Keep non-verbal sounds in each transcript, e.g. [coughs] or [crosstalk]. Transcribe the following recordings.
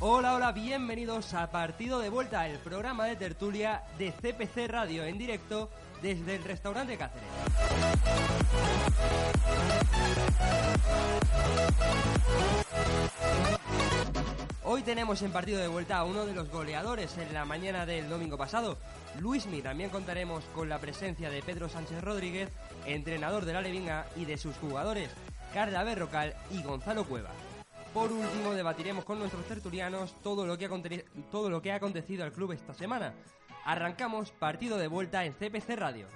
Hola, hola, bienvenidos a Partido de Vuelta, el programa de tertulia de CPC Radio en directo desde el restaurante Cáceres. Hoy tenemos en partido de vuelta a uno de los goleadores en la mañana del domingo pasado, Luismi. También contaremos con la presencia de Pedro Sánchez Rodríguez, entrenador de la Levinga, y de sus jugadores, Carla Berrocal y Gonzalo Cueva. Por último, debatiremos con nuestros tertulianos todo lo que ha, todo lo que ha acontecido al club esta semana. Arrancamos partido de vuelta en CPC Radio.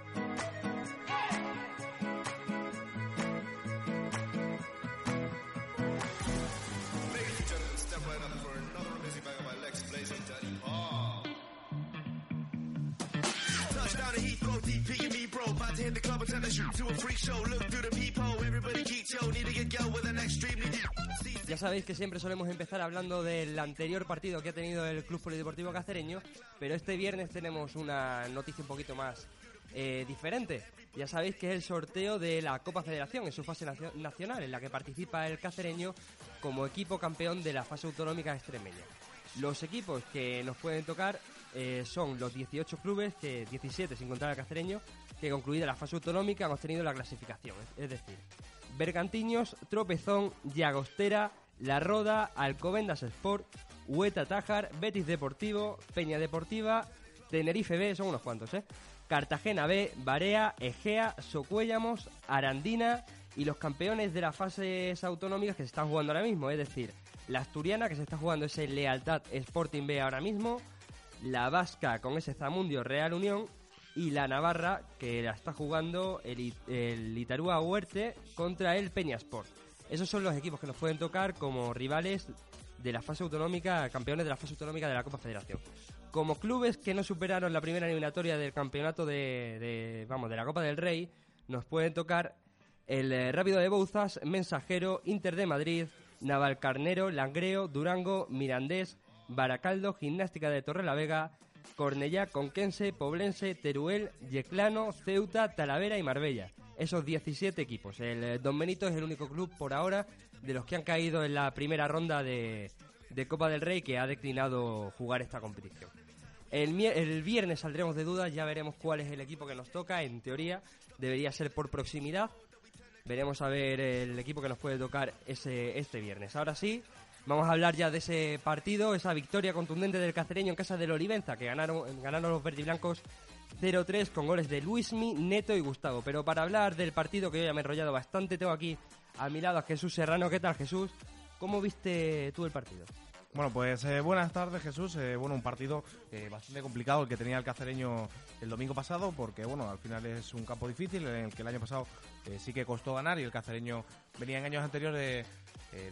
Ya sabéis que siempre solemos empezar hablando del anterior partido que ha tenido el Club Polideportivo Cacereño, pero este viernes tenemos una noticia un poquito más eh, diferente. Ya sabéis que es el sorteo de la Copa Federación en su fase nacional, en la que participa el cacereño como equipo campeón de la fase autonómica extremeña. Los equipos que nos pueden tocar eh, son los 18 clubes, que 17 sin contar al cacereño, que concluida la fase autonómica han obtenido la clasificación. Es decir, Bergantiños, Tropezón, Llagostera, La Roda, Alcobendas Sport, Hueta Tájar, Betis Deportivo, Peña Deportiva, Tenerife B, son unos cuantos, ¿eh? Cartagena B, Barea, Egea, Socuéllamos, Arandina y los campeones de las fases autonómicas que se están jugando ahora mismo, es decir, la asturiana que se está jugando ese Lealtad Sporting B ahora mismo, la vasca con ese Zamundio Real Unión y la Navarra que la está jugando el, Itarúa Huerte contra el Peñasport. Esos son los equipos que nos pueden tocar como rivales de la fase autonómica, campeones de la fase autonómica de la Copa Federación. Como clubes que no superaron la primera eliminatoria del campeonato de, vamos, de la Copa del Rey, nos pueden tocar el eh, Rápido de Bouzas, Mensajero, Inter de Madrid, Navalcarnero, Langreo, Durango, Mirandés, Baracaldo, Gimnástica de Torrelavega, Cornellá, Conquense, Poblense, Teruel, Yeclano, Ceuta, Talavera y Marbella. Esos 17 equipos. El eh, Don Benito es el único club por ahora de los que han caído en la primera ronda de, Copa del Rey que ha declinado jugar esta competición. El, el, viernes saldremos de dudas, ya veremos cuál es el equipo que nos toca. En teoría, debería ser por proximidad. Veremos a ver el equipo que nos puede tocar ese, este viernes. Ahora sí, Vamos a hablar ya de ese partido, esa victoria contundente del cacereño en casa del Olivenza, que ganaron, ganaron los verdiblancos 0-3 con goles de Luismi, Neto y Gustavo. Pero para hablar del partido, que yo ya me he enrollado bastante, tengo aquí a mi lado a Jesús Serrano. ¿Qué tal, Jesús? ¿Cómo viste tú el partido? Bueno, pues eh, buenas tardes Jesús. Eh, bueno, un partido eh, bastante complicado el que tenía el cacereño el domingo pasado, porque bueno, al final es un campo difícil en el que el año pasado sí que costó ganar y el cacereño venía en años anteriores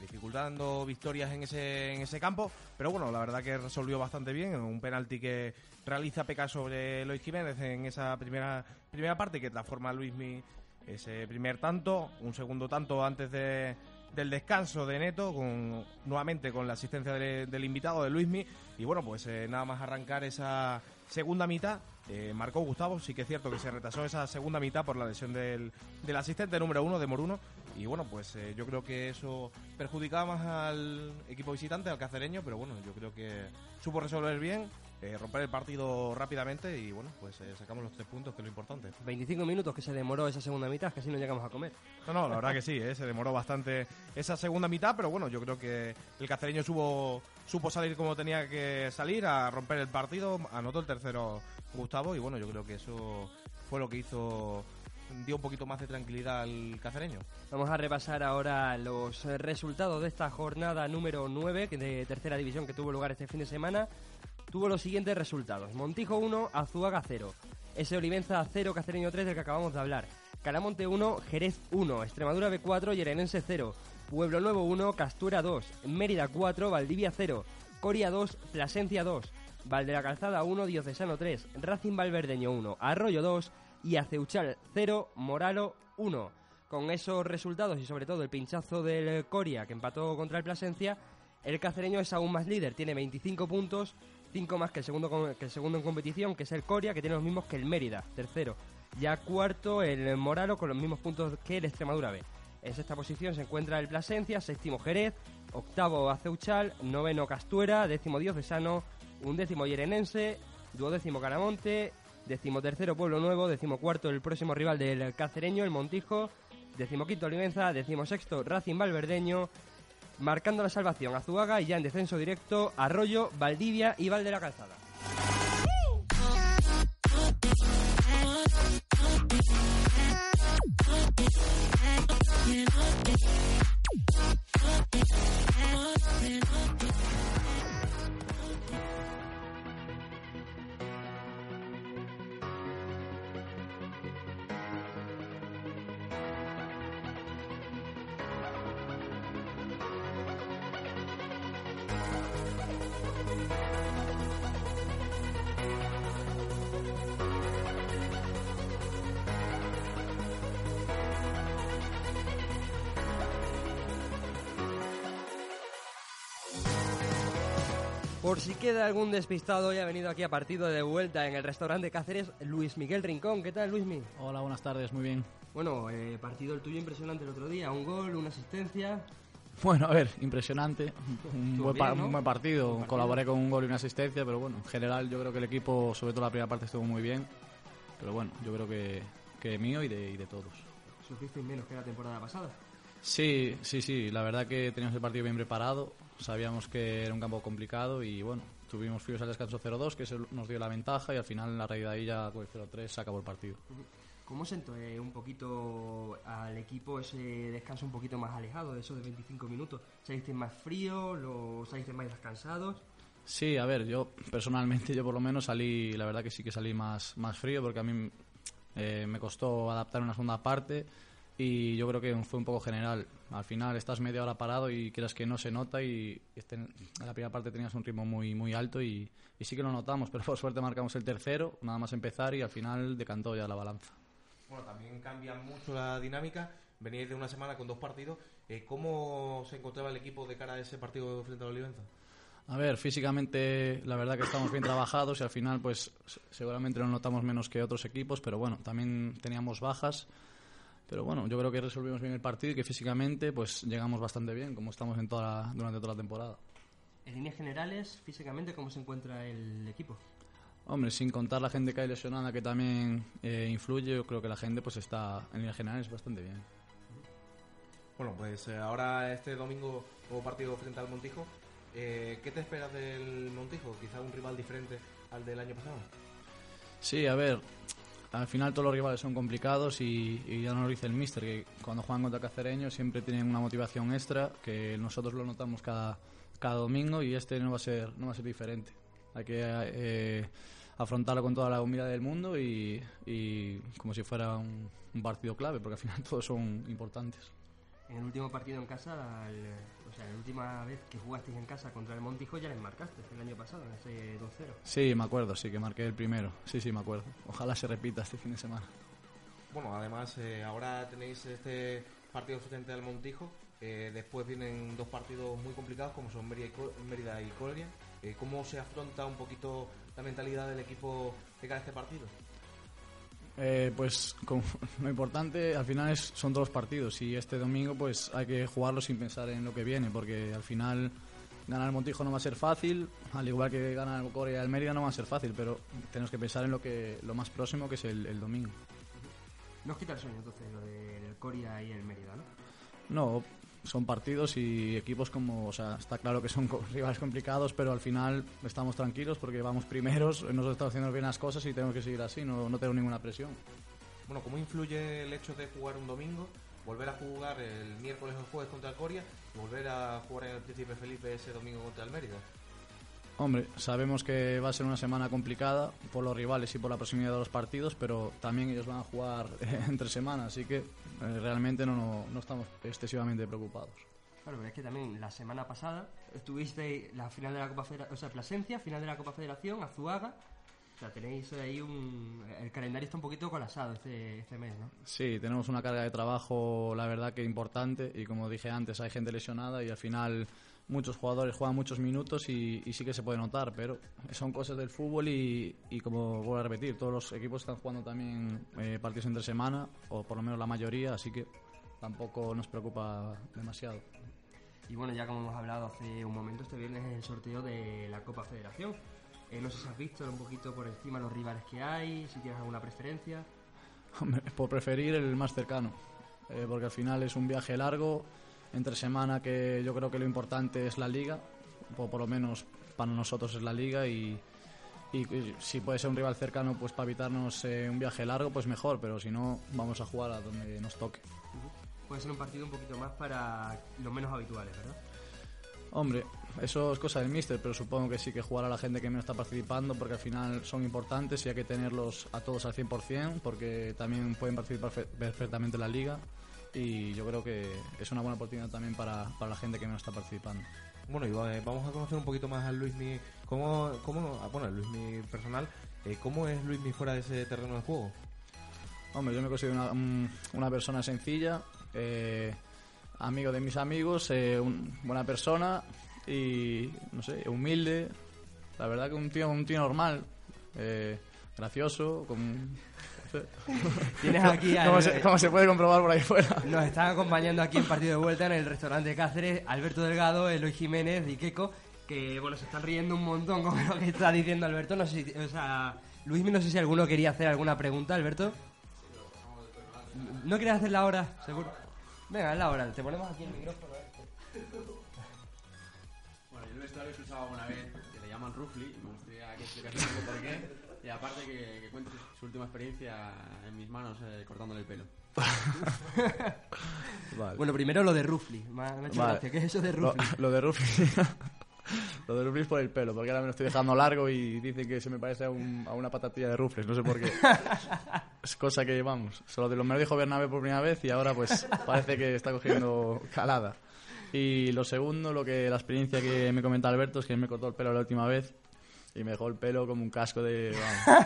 dificultando victorias en ese, en ese campo. Pero bueno, la verdad que resolvió bastante bien. Un penalti que realiza Peca sobre Luis Jiménez en esa primera, primera parte que transforma a Luismi ese primer tanto, un segundo tanto antes de del descanso de Neto, con, nuevamente con la asistencia del invitado de Luismi. Y bueno, pues eh, nada más arrancar esa segunda mitad, eh, marcó Gustavo. Sí que es cierto que se retrasó esa segunda mitad por la lesión del, del asistente número uno de Moruno. Y bueno, pues eh, yo creo que eso perjudicaba más al equipo visitante, al cacereño, pero bueno, yo creo que supo resolver bien eh, romper el partido rápidamente y bueno, pues eh, sacamos los tres puntos, que es lo importante. 25 minutos que se demoró esa segunda mitad, así no llegamos a comer. No, no, la verdad que sí, eh, se demoró bastante esa segunda mitad, pero bueno, yo creo que el cacereño supo, supo salir como tenía que salir, a romper el partido, anotó el tercero Gustavo y bueno, yo creo que eso fue lo que hizo dio un poquito más de tranquilidad al cacereño. Vamos a repasar ahora los resultados de esta jornada número 9 de tercera división que tuvo lugar este fin de semana tuvo los siguientes resultados. Montijo 1, Azuaga 0. Ese Olivenza 0, Cacereño 3 del que acabamos de hablar. Caramonte 1, Jerez 1. Extremadura B4, Yerenense 0. Pueblo Nuevo 1, Castura 2. Mérida 4, Valdivia 0. Coria 2, Plasencia 2. Valdera Calzada 1, Diocesano 3. Racing Valverdeño 1, Arroyo 2. Y Aceuchal 0, Moralo 1. Con esos resultados y sobre todo el pinchazo del Coria que empató contra el Plasencia, el cacereño es aún más líder, tiene 25 puntos 5 más que el, segundo, que el segundo en competición, que es el Coria, que tiene los mismos que el Mérida, tercero. Ya cuarto el Moralo con los mismos puntos que el Extremadura B. En sexta posición se encuentra el Plasencia, séptimo Jerez, octavo Aceuchal, noveno Castuera, décimo Diocesano, undécimo Yerenense, duodécimo Caramonte, decimotercero Pueblo Nuevo, decimocuarto el próximo rival del Cacereño, el Montijo, decimoquinto Olivenza, decimosexto Racing Valverdeño, marcando la salvación Azuaga y ya en descenso directo Arroyo, Valdivia y Val de la Calzada. Por si queda algún despistado, hoy ha venido aquí a partido de vuelta en el restaurante Cáceres Luis Miguel Rincón. ¿Qué tal, Luismi? Hola, buenas tardes, muy bien. Bueno, eh, partido el tuyo impresionante el otro día. Un gol, una asistencia. Bueno, a ver, impresionante. Un, buen, bien, ¿no? un buen partido. Partido. Colaboré con un gol y una asistencia, pero bueno, en general yo creo que el equipo, sobre todo la primera parte, estuvo muy bien. Pero bueno, yo creo que, que mío y de, y de todos. Sufristeis menos que la temporada pasada. Sí, sí, sí, la verdad que teníamos el partido bien preparado. Sabíamos que era un campo complicado y bueno, tuvimos fríos al descanso 0-2, que eso nos dio la ventaja y al final en la de ahí ya con el 0-3 se acabó el partido. ¿Cómo sentó eh, un poquito al equipo ese descanso un poquito más alejado de esos de 25 minutos? ¿Salisteis más frío? ¿Lo salisteis más descansados? Sí, a ver, yo personalmente, [laughs] yo por lo menos salí, la verdad que sí que salí más, más frío porque a mí eh, me costó adaptar una segunda parte y yo creo que fue un poco general. Al final estás media hora parado y quieras que no se nota y este- en la primera parte tenías un ritmo muy, muy alto y, y sí que lo notamos, [laughs] pero por suerte marcamos el tercero, nada más empezar y al final decantó ya la balanza. Bueno, también cambia mucho la dinámica. Veníais de una semana con dos partidos. Eh, ¿Cómo se encontraba el equipo de cara a ese partido frente a la Olivenza? A ver, físicamente la verdad que estamos bien trabajados y al final pues seguramente lo notamos menos que otros equipos, pero bueno, también teníamos bajas. Pero bueno, yo creo que resolvimos bien el partido y que físicamente pues llegamos bastante bien, como estamos en toda la- durante toda la temporada. En líneas generales, físicamente, ¿cómo se encuentra el equipo? Hombre, sin contar la gente que hay lesionada que también eh, influye, yo creo que la gente pues está en líneas generales bastante bien. Bueno, pues eh, ahora este domingo hubo partido frente al Montijo. Eh, ¿Qué te esperas del Montijo? Quizá un rival diferente al del año pasado. Sí, a ver, al final todos los rivales son complicados y, y ya nos lo dice el míster, que cuando juegan contra Cacereño siempre tienen una motivación extra, que nosotros lo notamos cada, cada domingo y este no va a ser, no va a ser diferente. Hay que eh, afrontarlo con toda la humildad del mundo y, como si fuera un partido clave, porque al final [laughs] todos son importantes. En el último partido en casa, el- o sea, la última vez que jugasteis en casa contra el Montijo ya les marcaste, el año pasado, en ese 2-0. Sí, me acuerdo, sí, que marqué el primero. Sí, sí, me acuerdo. Ojalá se repita este fin de semana. Bueno, además eh, ahora tenéis este partido frente al Montijo. eh, después vienen dos partidos muy complicados como son Mérida y, Coria. Eh, ¿Cómo se afronta un poquito la mentalidad del equipo de cara a este partido? Eh, pues [laughs] lo importante al final es, son todos los partidos y este domingo pues hay que jugarlo sin pensar en lo que viene porque al final ganar el Montijo no va a ser fácil, al igual que ganar el Corea y el Mérida no va a ser fácil, pero tenemos que pensar en lo que lo más próximo que es el, el domingo. No os quita el sueño entonces lo del Coria y el Mérida, ¿no? No, son partidos y equipos como, o sea, está claro que son [laughs] rivales complicados, pero al final estamos tranquilos porque vamos primeros, nos estamos haciendo bien las cosas y tenemos que seguir así, no, no tengo ninguna presión. Bueno, ¿cómo influye el hecho de jugar un domingo, volver a jugar el miércoles o el jueves contra el Coria y volver a jugar en el Príncipe Felipe ese domingo contra el Mérida? Hombre, sabemos que va a ser una semana complicada por los rivales y por la proximidad de los partidos, pero también ellos van a jugar [laughs] entre semanas, así que eh, realmente no, no, no estamos excesivamente preocupados. Claro, pero es que también la semana pasada estuviste la final de la Copa Federación, o sea, Plasencia, final de la Copa Federación, Azuaga. O sea, tenéis ahí un... El calendario está un poquito colapsado este, este mes, ¿no? Sí, tenemos una carga de trabajo, la verdad que importante, y como dije antes, hay gente lesionada y al final muchos jugadores juegan muchos minutos y, y sí que se puede notar, pero son cosas del fútbol y, y como vuelvo a repetir, todos los equipos están jugando también eh, partidos entre semana, o por lo menos la mayoría, así que tampoco nos preocupa demasiado. Y bueno, ya como hemos hablado hace un momento, este viernes es el sorteo de la Copa Federación. Eh, no sé si has visto un poquito por encima los rivales que hay, si tienes alguna preferencia. [laughs] Hombre, Por preferir el más cercano, eh, porque al final es un viaje largo, entre semana que yo creo que lo importante es la liga, o por lo menos para nosotros es la liga y, y- y si puede ser un rival cercano pues para evitarnos eh, un viaje largo pues mejor, pero si no vamos a jugar a donde nos toque. Puede ser un partido un poquito más para los menos habituales, ¿verdad? Hombre, eso es cosa del míster, pero supongo que sí que jugará la gente que menos está participando porque al final son importantes y hay que tenerlos a todos al 100% porque también pueden participar fe- perfectamente en la liga y yo creo que es una buena oportunidad también para, para la gente que menos está participando. Bueno, y eh, vamos a conocer un poquito más a Luismi. ¿Cómo, cómo, ah, bueno, Luismi personal, eh, ¿cómo es Luismi fuera de ese terreno de juego? Hombre, yo me considero una, un- una persona sencilla, eh, amigo de mis amigos, eh, un- buena persona y, no sé, humilde. La verdad que un tío, un tío normal, eh, gracioso, con... Tienes aquí al- como, se, como se puede comprobar por ahí fuera. Nos están acompañando aquí en partido de vuelta en el restaurante Cáceres Alberto Delgado, Eloy Jiménez y Keiko, que bueno, se están riendo un montón con [laughs] lo que está diciendo Alberto. No sé si, o sea, Luismi, no sé si alguno quería hacer alguna pregunta, Alberto. ¿No quieres hacerla ahora, seguro? Venga, es la hora, te ponemos aquí el micrófono. eh. Bueno, yo el vestuario he escuchado una vez que le llaman Rufli, y me gustaría que explicases un poco por qué. Y aparte que, que cuente su última experiencia en mis manos eh, cortándole el pelo. [laughs] Vale. Bueno, primero lo de Rufli. Me ha, hecho Vale. gracia. ¿Qué es eso de Lo, Rufli? [laughs] lo de Rufli. [laughs] lo de Rufli es por el pelo, porque ahora me lo estoy dejando largo y dicen que se me parece a, un- a una patatilla de Rufles, no sé por qué. es cosa que vamos. Solo de lo me lo dijo Bernabé por primera vez y ahora pues parece que está cogiendo calada. Y lo segundo, lo que la experiencia que me comenta Alberto es que me cortó el pelo la última vez y me dejó el pelo como un casco de.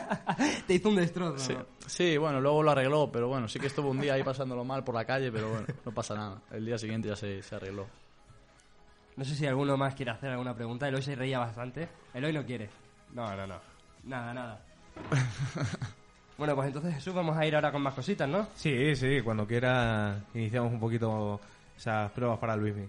[laughs] Te hizo un destrozo. Sí, ¿no? sí, bueno, luego lo arregló, pero bueno, sí que estuvo un día ahí pasándolo mal por la calle, pero bueno, no pasa nada. El día siguiente ya se, se arregló. No sé si alguno más quiere hacer alguna pregunta. Eloy se reía bastante. Eloy no quiere. No, no, no. Nada, nada. [laughs] bueno, pues entonces Jesús, vamos a ir ahora con más cositas, ¿no? Sí, sí, cuando quiera iniciamos un poquito esas pruebas para Luismi.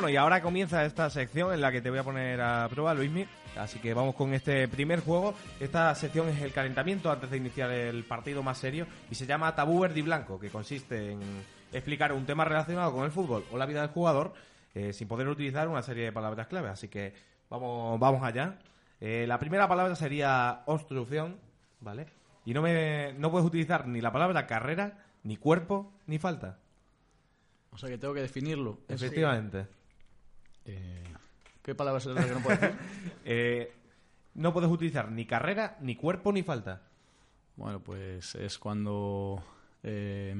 Bueno, y ahora comienza esta sección en la que te voy a poner a prueba, Luismi. Así que vamos con este primer juego. Esta sección es el calentamiento antes de iniciar el partido más serio y se llama Tabú Verde y Blanco, que consiste en explicar un tema relacionado con el fútbol o la vida del jugador eh, sin poder utilizar una serie de palabras clave. Así que vamos, vamos allá. Eh, la primera palabra sería obstrucción, ¿vale? Y no, me, no puedes utilizar ni la palabra carrera, ni cuerpo, ni falta. O sea que tengo que definirlo. Efectivamente. Eh, ¿Qué palabras es la que no puedo decir? [laughs] Eh, no puedes utilizar ni carrera, ni cuerpo, ni falta. Bueno, pues es cuando eh,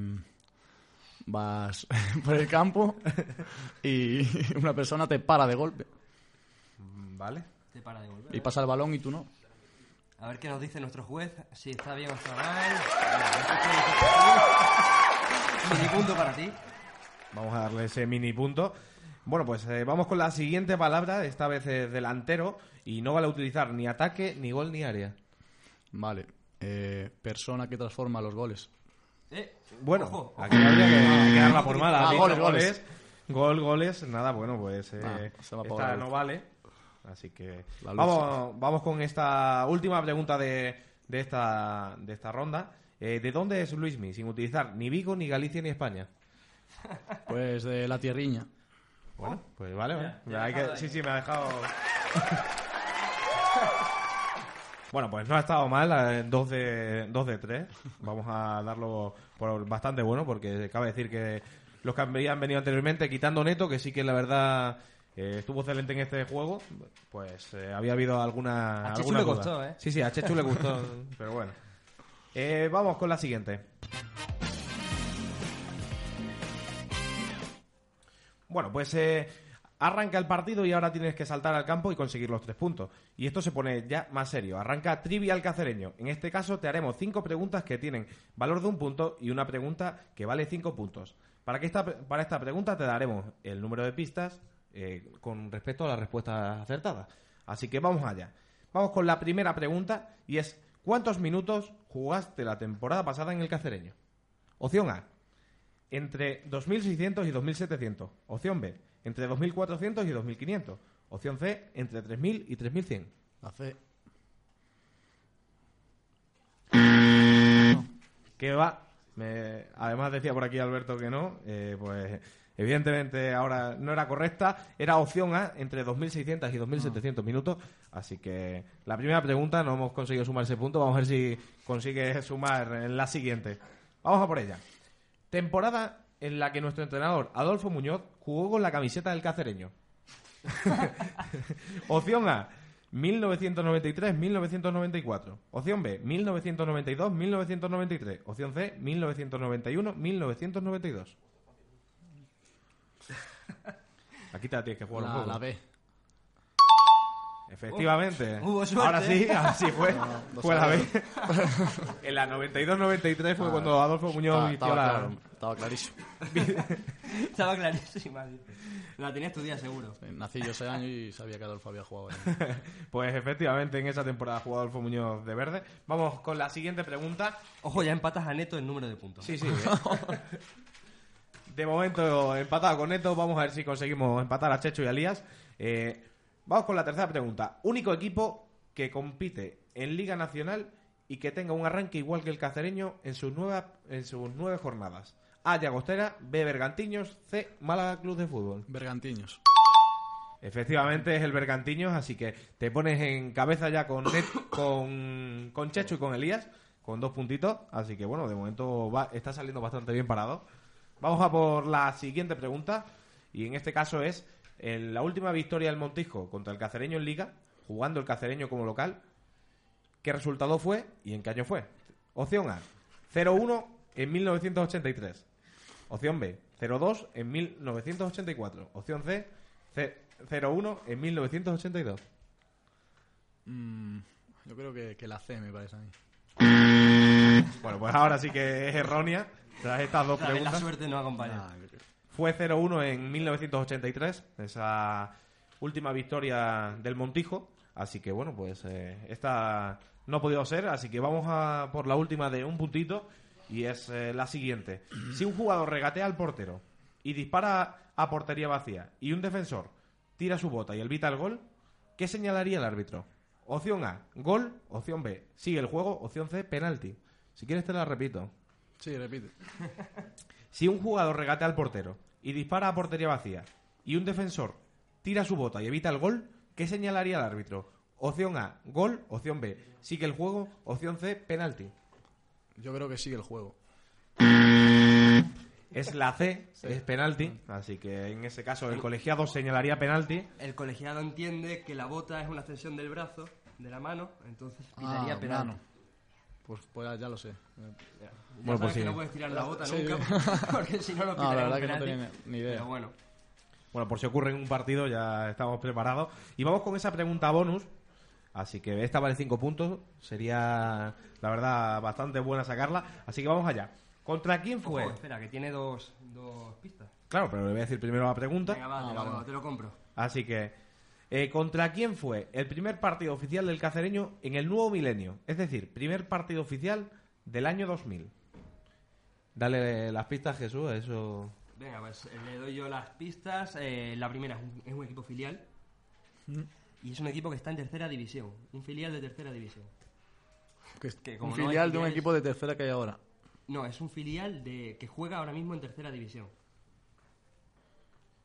vas [laughs] por el campo [laughs] y una persona te para de golpe Mm, ¿Vale? Te para de volver. y pasa el balón y tú no. A ver qué nos dice nuestro juez, si está bien o está mal. Mini punto para ti. Vamos a darle ese mini punto. Bueno, pues eh, vamos con la siguiente palabra, esta vez es delantero, y no vale utilizar ni ataque, ni gol, ni área. Vale. Eh, persona que transforma los goles. Eh, Bueno, ojo, aquí habría que, que darla por mala. Ah, goles, goles. Gol, goles, nada, bueno, pues eh, Ah, esta no vale. Así que vamos, vamos con esta última pregunta de, de, esta, de esta ronda. Eh, ¿De dónde es Luismi? Sin utilizar ni Vigo, ni Galicia, ni España. Pues de la tierriña. Bueno, pues vale, vale. Ya, ya Hay ha que- dejado sí, sí, me ha dejado. [laughs] bueno, pues no ha estado mal, eh, dos de, dos de tres. Vamos a darlo por bastante bueno, porque cabe decir que los que habían venido anteriormente, quitando Neto, que sí que la verdad eh, estuvo excelente en este juego, pues eh, había habido alguna. A Chechu le costó, ¿eh? Sí, sí, a Chechu le gustó, [laughs] pero bueno. Eh, vamos con la siguiente. Bueno, pues eh, arranca el partido y ahora tienes que saltar al campo y conseguir los tres puntos. Y esto se pone ya más serio. Arranca Trivial Cacereño. En este caso te haremos cinco preguntas que tienen valor de un punto y una pregunta que vale cinco puntos. Para, que esta, para esta pregunta te daremos el número de pistas eh, con respecto a las respuestas acertadas. Así que vamos allá. Vamos con la primera pregunta y es ¿cuántos minutos jugaste la temporada pasada en el Cacereño? Opción A, entre 2.600 y 2.700. Opción B, entre 2.400 y 2.500. Opción C, entre 3.000 y 3.100. La C. ¿Qué va? Me- además decía por aquí Alberto que no, eh, pues evidentemente ahora no era correcta, era opción A entre 2.600 y 2.700 minutos, así que la primera pregunta no hemos conseguido sumar ese punto, vamos a ver si consigue sumar en la siguiente. Vamos a por ella. Temporada en la que nuestro entrenador Adolfo Muñoz jugó con la camiseta del cacereño. [laughs] Opción A, 1993-1994. Opción B, 1992-1993. Opción C, 1991-1992. [laughs] Aquí te la tienes que jugar un La, poco. la B. Efectivamente. hubo suerte. Ahora sí, [laughs] ahora sí fue. dos fue la años. [laughs] en la 92-93 fue Ah, cuando Adolfo Muñoz Estaba, vistió estaba la... claro, estaba clarísimo. [laughs] Estaba clarísima. La tenías tu día seguro. Nací yo ese año y sabía que Adolfo había jugado ahí. Pues efectivamente en esa temporada jugó Adolfo Muñoz de verde. Vamos con la siguiente pregunta. Ojo, ya empatas a neto el número de puntos. Sí, sí. De momento empatado con Neto. Vamos a ver si conseguimos empatar a Checho y a Lías. Eh, vamos con la tercera pregunta. Único equipo que compite en Liga Nacional y que tenga un arranque igual que el cacereño en sus, nuevas, en sus nueve jornadas. A. Llagostera. B. Bergantiños. C. Málaga Club de Fútbol. Bergantiños. Efectivamente es el Bergantiños, así que te pones en cabeza ya con, Net- [coughs] con, con Checho y con Elías, con dos puntitos. Así que bueno, de momento va, está saliendo bastante bien parado. Vamos a por la siguiente pregunta, y en este caso es en la última victoria del Montijo contra el Cacereño en Liga, jugando el Cacereño como local. ¿Qué resultado fue y en qué año fue? Opción A, 0-1 en 1983. Opción B, 0-2 en 1984. Opción C, C- 0-1 en 1982. Mm, yo creo que, que la C me parece a mí. Bueno, pues ahora sí que es errónea. Tras estas dos vez la preguntas. suerte no acompaña. Ah, creo- Fue 0-1 en 1983, esa última victoria del Montijo. Así que bueno, pues eh, esta no ha podido ser. Así que vamos a por la última de un puntito. Y es eh, la siguiente. [clears throat] Si un jugador regatea al portero y dispara a portería vacía y un defensor tira su bota y evita el gol, ¿qué señalaría el árbitro? Opción A, gol. Opción B, sigue el juego. Opción C, penalti. Si quieres te la repito. Sí, repite. [laughs] Si un jugador regatea al portero y dispara a portería vacía y un defensor tira su bota y evita el gol, ¿qué señalaría el árbitro? Opción A, gol. Opción B, sigue el juego. Opción C, penalti. Yo creo que sigue el juego. Es la C, es penalti. Así que en ese caso el colegiado señalaría penalti. El colegiado entiende que la bota es una extensión del brazo, de la mano, entonces pitaría Ah, penalti. mano. Pues, pues ya, lo sé. Ya Bueno, sabes pues que sí. no puedes tirar la bota Sí, nunca, [laughs] porque si no lo No, la verdad que no tenía ni idea. Pero bueno, Bueno, por si ocurre en un partido ya estamos preparados. Y vamos con esa pregunta bonus. Así que esta vale 5 puntos. Sería, la verdad, bastante buena sacarla. Así que vamos allá. ¿Contra quién fue? Ojo, espera, que tiene dos, dos pistas. Claro, pero le voy a decir primero la pregunta. Venga, va, Ah, te, vale, lo, vale. te lo compro. Así que, eh, ¿contra quién fue el primer partido oficial del cacereño en el nuevo milenio? Es decir, primer partido oficial del año 2000. Dale las pistas, Jesús, a eso. Venga, pues eh, le doy yo las pistas. Eh, la primera es un, es un equipo filial. Mm. Y es un equipo que está en tercera división. Un filial de tercera división. Que es Que como un no filial de un equipo de tercera que hay ahora. No, es un filial de que juega ahora mismo en tercera división.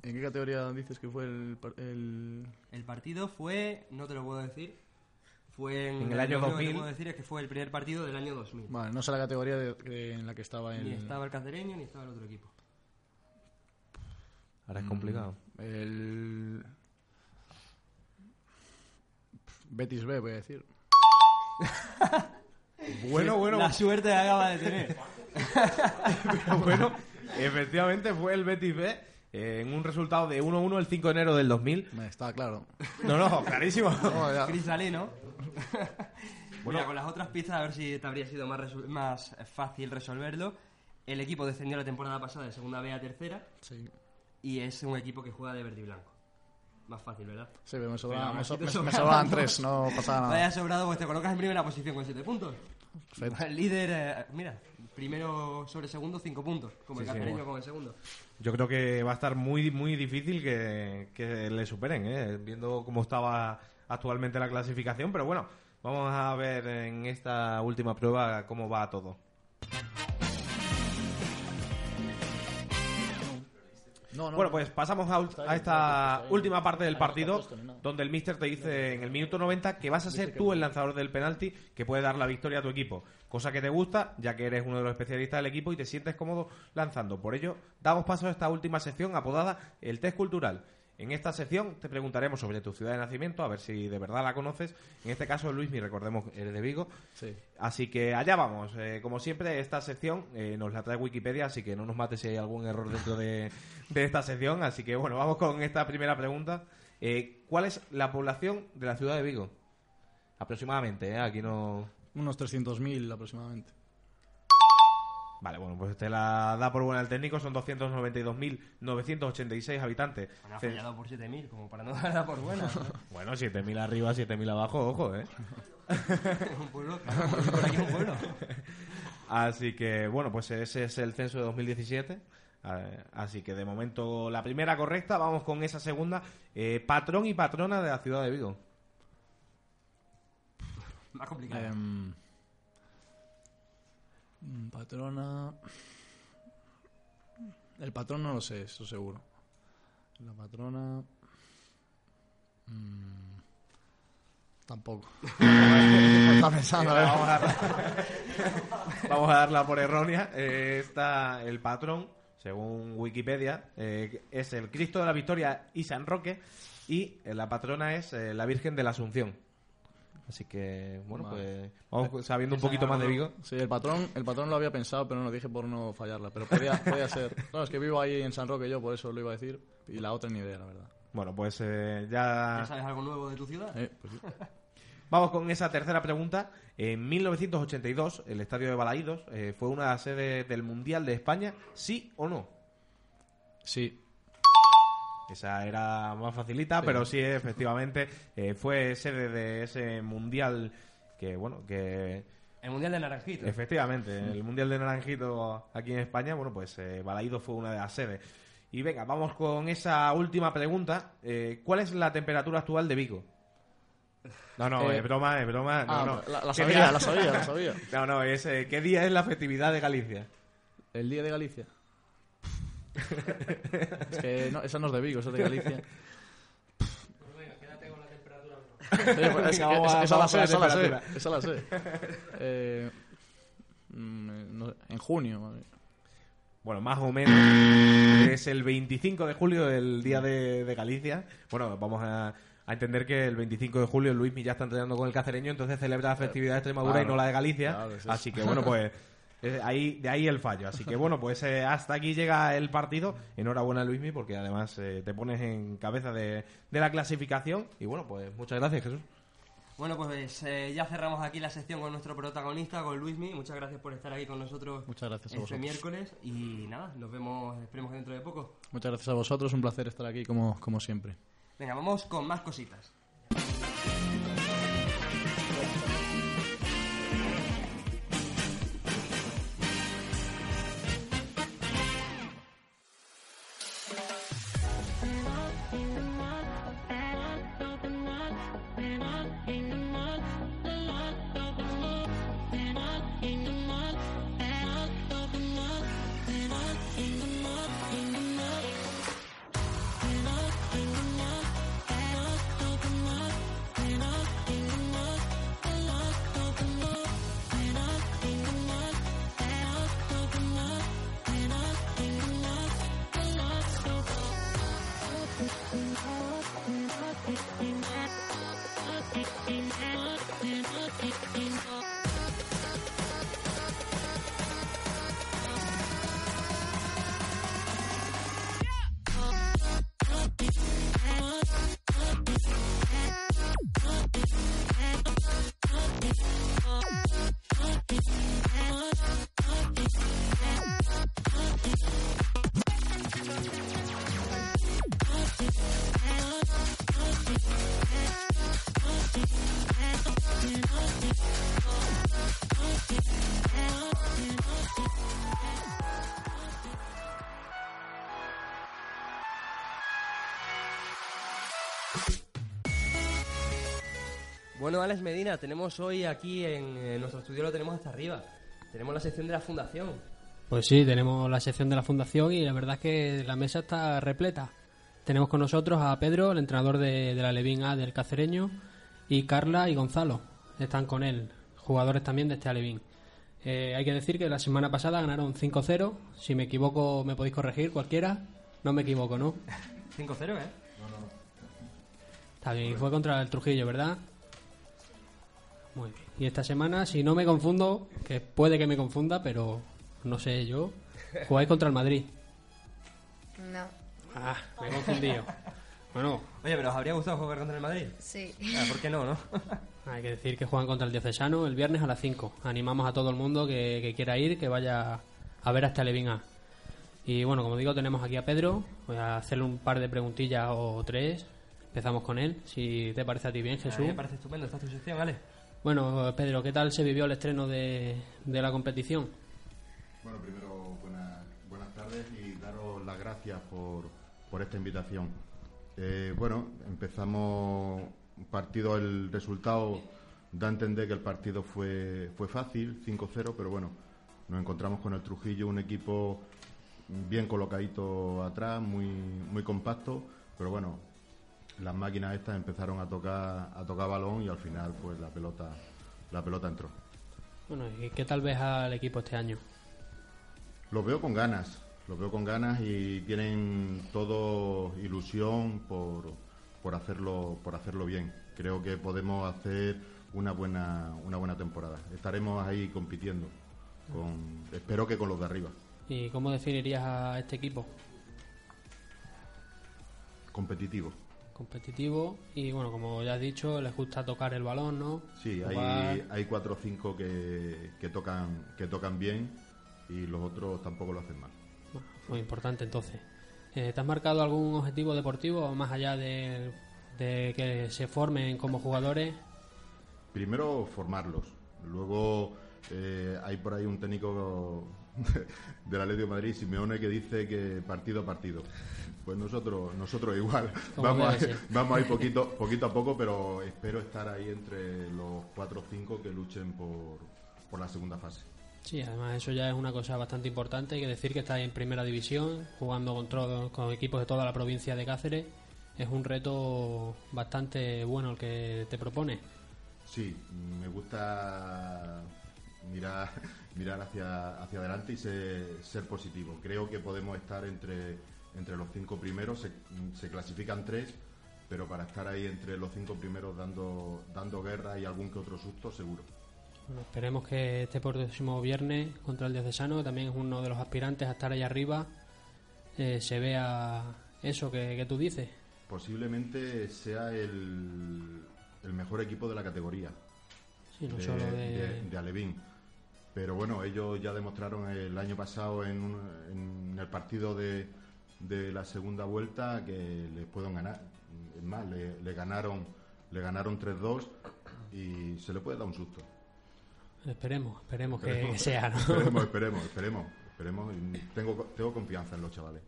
¿En qué categoría dices que fue el, par- el... El partido fue, no te lo puedo decir, fue en, En el año lo único que 2000. te puedo decir es que fue el primer partido del año 2000. Vale, no sé la categoría de- de- en la que estaba el... Ni estaba el cacereño ni estaba el otro equipo. Ahora es complicado. El... Betis B, voy a decir. [laughs] Bueno, bueno, La suerte que acaba de tener. [laughs] pero bueno. Efectivamente fue el Betis B. eh, en un resultado de 1-1 el 5 de enero del 2000. Me está claro. No, no, clarísimo. [laughs] No. Cristalino. [laughs] Bueno, con las otras pistas, a ver si te habría sido más, resu- más fácil resolverlo. El equipo descendió la temporada pasada de segunda B a tercera Sí. y es un equipo que juega de verde y blanco. Más fácil, ¿verdad? Sí, pero me, sobra- Pero me, so- me- sobraban [laughs] tres, no pasaba nada. Vaya sobrado, pues te colocas en primera posición con 7 puntos. [laughs] El líder, eh, mira, primero sobre segundo, 5 puntos, como el Sí, sí, cacereño bueno. con el segundo. Yo creo que va a estar muy, muy difícil que, que le superen, ¿eh? viendo cómo estaba actualmente la clasificación. Pero bueno, vamos a ver en esta última prueba cómo va todo. No, no. Bueno, pues pasamos a, esta última parte del partido, donde el míster te dice en el minuto 90 que vas a ser tú el lanzador del penalti que puede dar la victoria a tu equipo. Cosa que te gusta, ya que eres uno de los especialistas del equipo y te sientes cómodo lanzando. Por ello, damos paso a esta última sección apodada el test cultural. En esta sección te preguntaremos sobre tu ciudad de nacimiento, a ver si de verdad la conoces. En este caso, Luismi, recordemos, eres de Vigo. Sí. Así que allá vamos. Eh, como siempre, esta sección eh, nos la trae Wikipedia, así que no nos mate si hay algún error dentro de, [laughs] de esta sección. Así que bueno, vamos con esta primera pregunta. Eh, ¿Cuál es la población de la ciudad de Vigo? Aproximadamente, ¿eh? Aquí no... Unos 300.000 aproximadamente. Vale, bueno, pues te la da por buena el técnico. Son 292.986 habitantes. Bueno, ha fallado por 7.000, como para no [laughs] darla por buena. [laughs] Bueno, 7.000 arriba, 7.000 abajo, ojo, ¿eh? [laughs] un pueblo, por aquí un pueblo. Así que, bueno, pues ese es el censo de 2017. Eh, Así que de momento la primera correcta, vamos con esa segunda. Eh, patrón y patrona de la ciudad de Vigo. Más complicado. Em, patrona. El patrón no lo sé, eso seguro. La patrona. mm, tampoco. [laughs] Está pensando, ver. Vamos a darla, [laughs] vamos a darla por errónea. Eh, está el patrón, según Wikipedia, eh, es el Cristo de la Victoria y San Roque. Y eh, la patrona es eh, la Virgen de la Asunción. Así que, bueno, Vale. pues vamos sabiendo un poquito más de Vigo. Sí, el patrón, el patrón lo había pensado, pero no lo dije por no fallarla. Pero podía, [laughs] podía ser. No, es que vivo ahí en San Roque yo, por eso lo iba a decir. Y la otra ni idea, la verdad. Bueno, pues eh, ¿Ya ya sabes algo nuevo de tu ciudad? Eh, pues sí. [laughs] Vamos con esa tercera pregunta. En 1982, el estadio de Balaídos eh, fue una de las sedes del Mundial de España, ¿sí o no? Sí, Esa era más facilita, Sí. pero sí, efectivamente, eh, fue sede de ese Mundial que, bueno, que El Mundial de Naranjito. efectivamente, el Mundial de Naranjito aquí en España, bueno, pues eh, Balaídos fue una de las sedes. Y venga, vamos con esa última pregunta. Eh, ¿Cuál es la temperatura actual de Vigo? No, no, Eh, es broma, es broma. No, Ah, no. la, la ¿Qué sabía, día- la sabía, la sabía. [laughs] No, no, es eh, ¿qué día es la festividad de Galicia? El día de Galicia. [laughs] es que no, esa no es de Vigo, esa es de Galicia. Pues, es que- Venga, esa la vamos sé, con la esa la sé, temperatura. esa la sé. Eh, mm, no sé, en junio. Bueno, más o menos es el 25 de julio, el día de, de Galicia. Bueno, vamos a, a entender que el 25 de julio Luis ya está entrenando con el cacereño, entonces celebra la festividad de Extremadura y no la de Galicia. Claro, es así que bueno, pues [laughs] eh, ahí, de ahí el fallo. Así que bueno, pues eh, hasta aquí llega el partido. Enhorabuena Luismi, porque además eh, te pones en cabeza de, de la clasificación. Y bueno, pues muchas gracias Jesús. Bueno, pues eh, ya cerramos aquí la sección con nuestro protagonista, con Luismi. Muchas gracias por estar aquí con nosotros Muchas gracias a este vosotros. miércoles. Y nada, nos vemos, esperemos que dentro de poco. Muchas gracias a vosotros, un placer estar aquí como, como siempre. Venga, vamos con más cositas. Bueno, Alex Medina, tenemos hoy aquí en, en nuestro estudio, lo tenemos hasta arriba. Tenemos la sección de la fundación. Pues sí, tenemos la sección de la fundación y la verdad es que la mesa está repleta. Tenemos con nosotros a Pedro, el entrenador de, de la Levín A del Cacereño, y Carla y Gonzalo. Están con él, jugadores también de este Alevín. Eh, hay que decir que la semana pasada ganaron 5-0. Si me equivoco, me podéis corregir cualquiera. No me equivoco, ¿no? [laughs] 5-0, ¿eh? Está bien, y fue contra el Trujillo, ¿verdad? Muy bien. Y esta semana, si no me confundo, que puede que me confunda, pero no sé yo, jugáis contra el Madrid. No, Ah, me he confundido. [laughs] Bueno, Oye, pero ¿os habría gustado jugar contra el Madrid? sí. Ah, ¿Por qué no, no? [laughs] hay que decir que juegan contra el Diocesano el viernes a las 5. Animamos a todo el mundo que, que quiera ir, que vaya a ver hasta Levin A. Y bueno, como digo, tenemos aquí a Pedro. Voy a hacerle un par de preguntillas o tres. Empezamos con él, si te parece a ti bien, Jesús. me parece estupendo, esta es tu sección, ¿vale? Bueno, Pedro, ¿qué tal se vivió el estreno de, de la competición? Bueno, primero buenas, buenas tardes y daros las gracias por, por esta invitación. Eh, bueno, empezamos partido, el resultado da a entender que el partido fue, fue fácil, 5-0, pero bueno, nos encontramos con el Trujillo, un equipo bien colocadito atrás, muy, muy compacto, pero bueno, las máquinas estas empezaron a tocar, a tocar balón y al final pues la pelota, la pelota entró. Bueno, ¿y qué tal ves al equipo este año? Los veo con ganas, los veo con ganas y tienen todo ilusión por, por hacerlo por hacerlo bien. Creo que podemos hacer una buena una buena temporada. Estaremos ahí compitiendo con espero que con los de arriba. ¿Y cómo definirías a este equipo? Competitivo. Competitivo y bueno, como ya has dicho, les gusta tocar el balón, ¿no? Sí, hay, hay cuatro o cinco que, que tocan que tocan bien y los otros tampoco lo hacen mal. Bueno, muy importante entonces. Eh, ¿Te has marcado algún objetivo deportivo más allá de, de que se formen como jugadores? Primero formarlos, luego eh, hay por ahí un técnico [laughs] del Atlético de Madrid, Simeone, que dice que partido a partido. Pues nosotros nosotros igual, vamos a, [laughs] vamos a ir poquito, poquito a poco, pero espero estar ahí entre los cuatro o cinco que luchen por, por la segunda fase. Sí, además eso ya es una cosa bastante importante. Hay que decir que estáis en primera división, jugando con, con equipos de toda la provincia de Cáceres. Es un reto bastante bueno el que te propone. Sí, me gusta mirar, [laughs] mirar hacia, hacia adelante y ser, ser positivo. Creo que podemos estar entre, entre los cinco primeros, se, se clasifican tres, pero para estar ahí entre los cinco primeros dando, dando guerra y algún que otro susto, seguro. Bueno, esperemos que este próximo viernes contra el Diocesano, que también es uno de los aspirantes a estar ahí arriba, eh, se vea eso que, que tú dices. Posiblemente sea el, el mejor equipo de la categoría. Sí, no de, solo de... de- de Alevín. Pero bueno, ellos ya demostraron el año pasado en, un- en el partido de, de la segunda vuelta que les pueden ganar. Es más, le, le ganaron le ganaron 3-2 y se le puede dar un susto. Esperemos, esperemos que sea, ¿no? [laughs] Esperemos, esperemos, esperemos, esperemos. Tengo, tengo confianza en los chavales.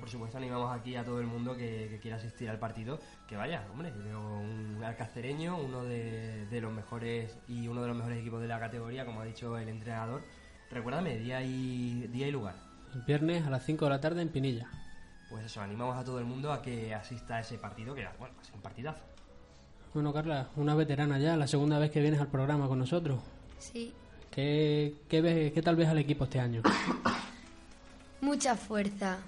Por supuesto, animamos aquí a todo el mundo que, que quiera asistir al partido. Que vaya, hombre, veo un alcacereño, uno de, de los mejores y uno de los mejores equipos de la categoría, como ha dicho el entrenador. Recuérdame, día y, día y lugar. El viernes a las 5 de la tarde en Pinilla. Pues eso, animamos a todo el mundo a que asista a ese partido, que bueno, va a ser un partidazo. Bueno, Carla, una veterana ya, la segunda vez que vienes al programa con nosotros. Sí. ¿Qué, qué, ves- qué tal ves al equipo este año? [coughs] Mucha fuerza.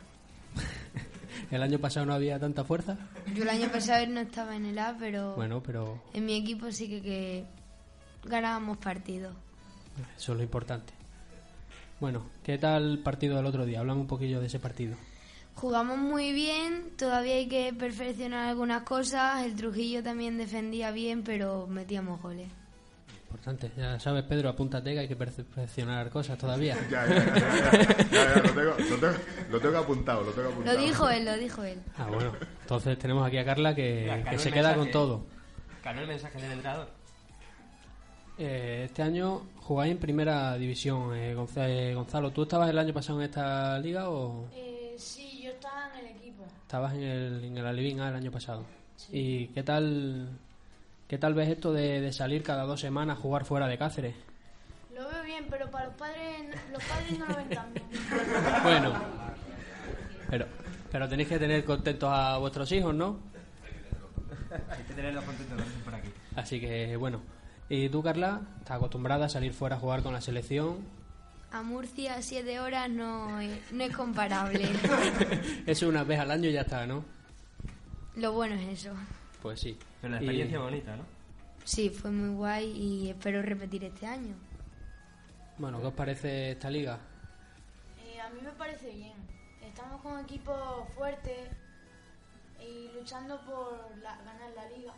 ¿El año pasado no había tanta fuerza? Yo el año pasado no estaba en el A, pero Bueno, pero en mi equipo sí que, que ganábamos partidos. eso es lo importante. Bueno, ¿qué tal el partido del otro día? Hablamos un poquillo de ese partido. Jugamos muy bien, todavía hay que perfeccionar algunas cosas. El Trujillo también defendía bien, pero metíamos goles. Importante. Ya sabes, Pedro, apúntate que hay que perfeccionar cosas todavía. [laughs] Ya, ya, ya, ya, ya, ya, lo, tengo, lo, tengo, lo tengo apuntado, lo tengo Lo apuntado. dijo él, lo dijo él. Ah, bueno. Entonces tenemos aquí a Carla que, Mira, que Carlos, se queda con todo. Ganó el mensaje del entrenador. Eh, este año jugáis en primera división. Eh, eh, Gonzalo, ¿tú estabas el año pasado en esta liga o Eh, sí, yo estaba en el equipo. estabas en el, en el Alevín A el año pasado? ¿Y qué tal ¿Qué tal ves esto de, de salir cada dos semanas a jugar fuera de Cáceres? Lo veo bien, pero para los padres, los padres no lo ven tan bien. [laughs] Bueno, pero, pero tenéis que tener contentos a vuestros hijos, ¿no? Hay que tenerlos contentos también por aquí. Así que bueno. ¿Y tú, Carla? ¿Estás acostumbrada a salir fuera a jugar con la selección? A Murcia siete horas no es, no es comparable. [laughs] Eso una vez al año y ya está, ¿no? Lo bueno es eso. Pues sí. Pero la Y- experiencia bonita, ¿no? Sí, fue muy guay y espero repetir este año. Bueno, ¿qué os parece esta liga? Eh, a mí me parece bien. Estamos con equipos fuertes y luchando por la- ganar la liga.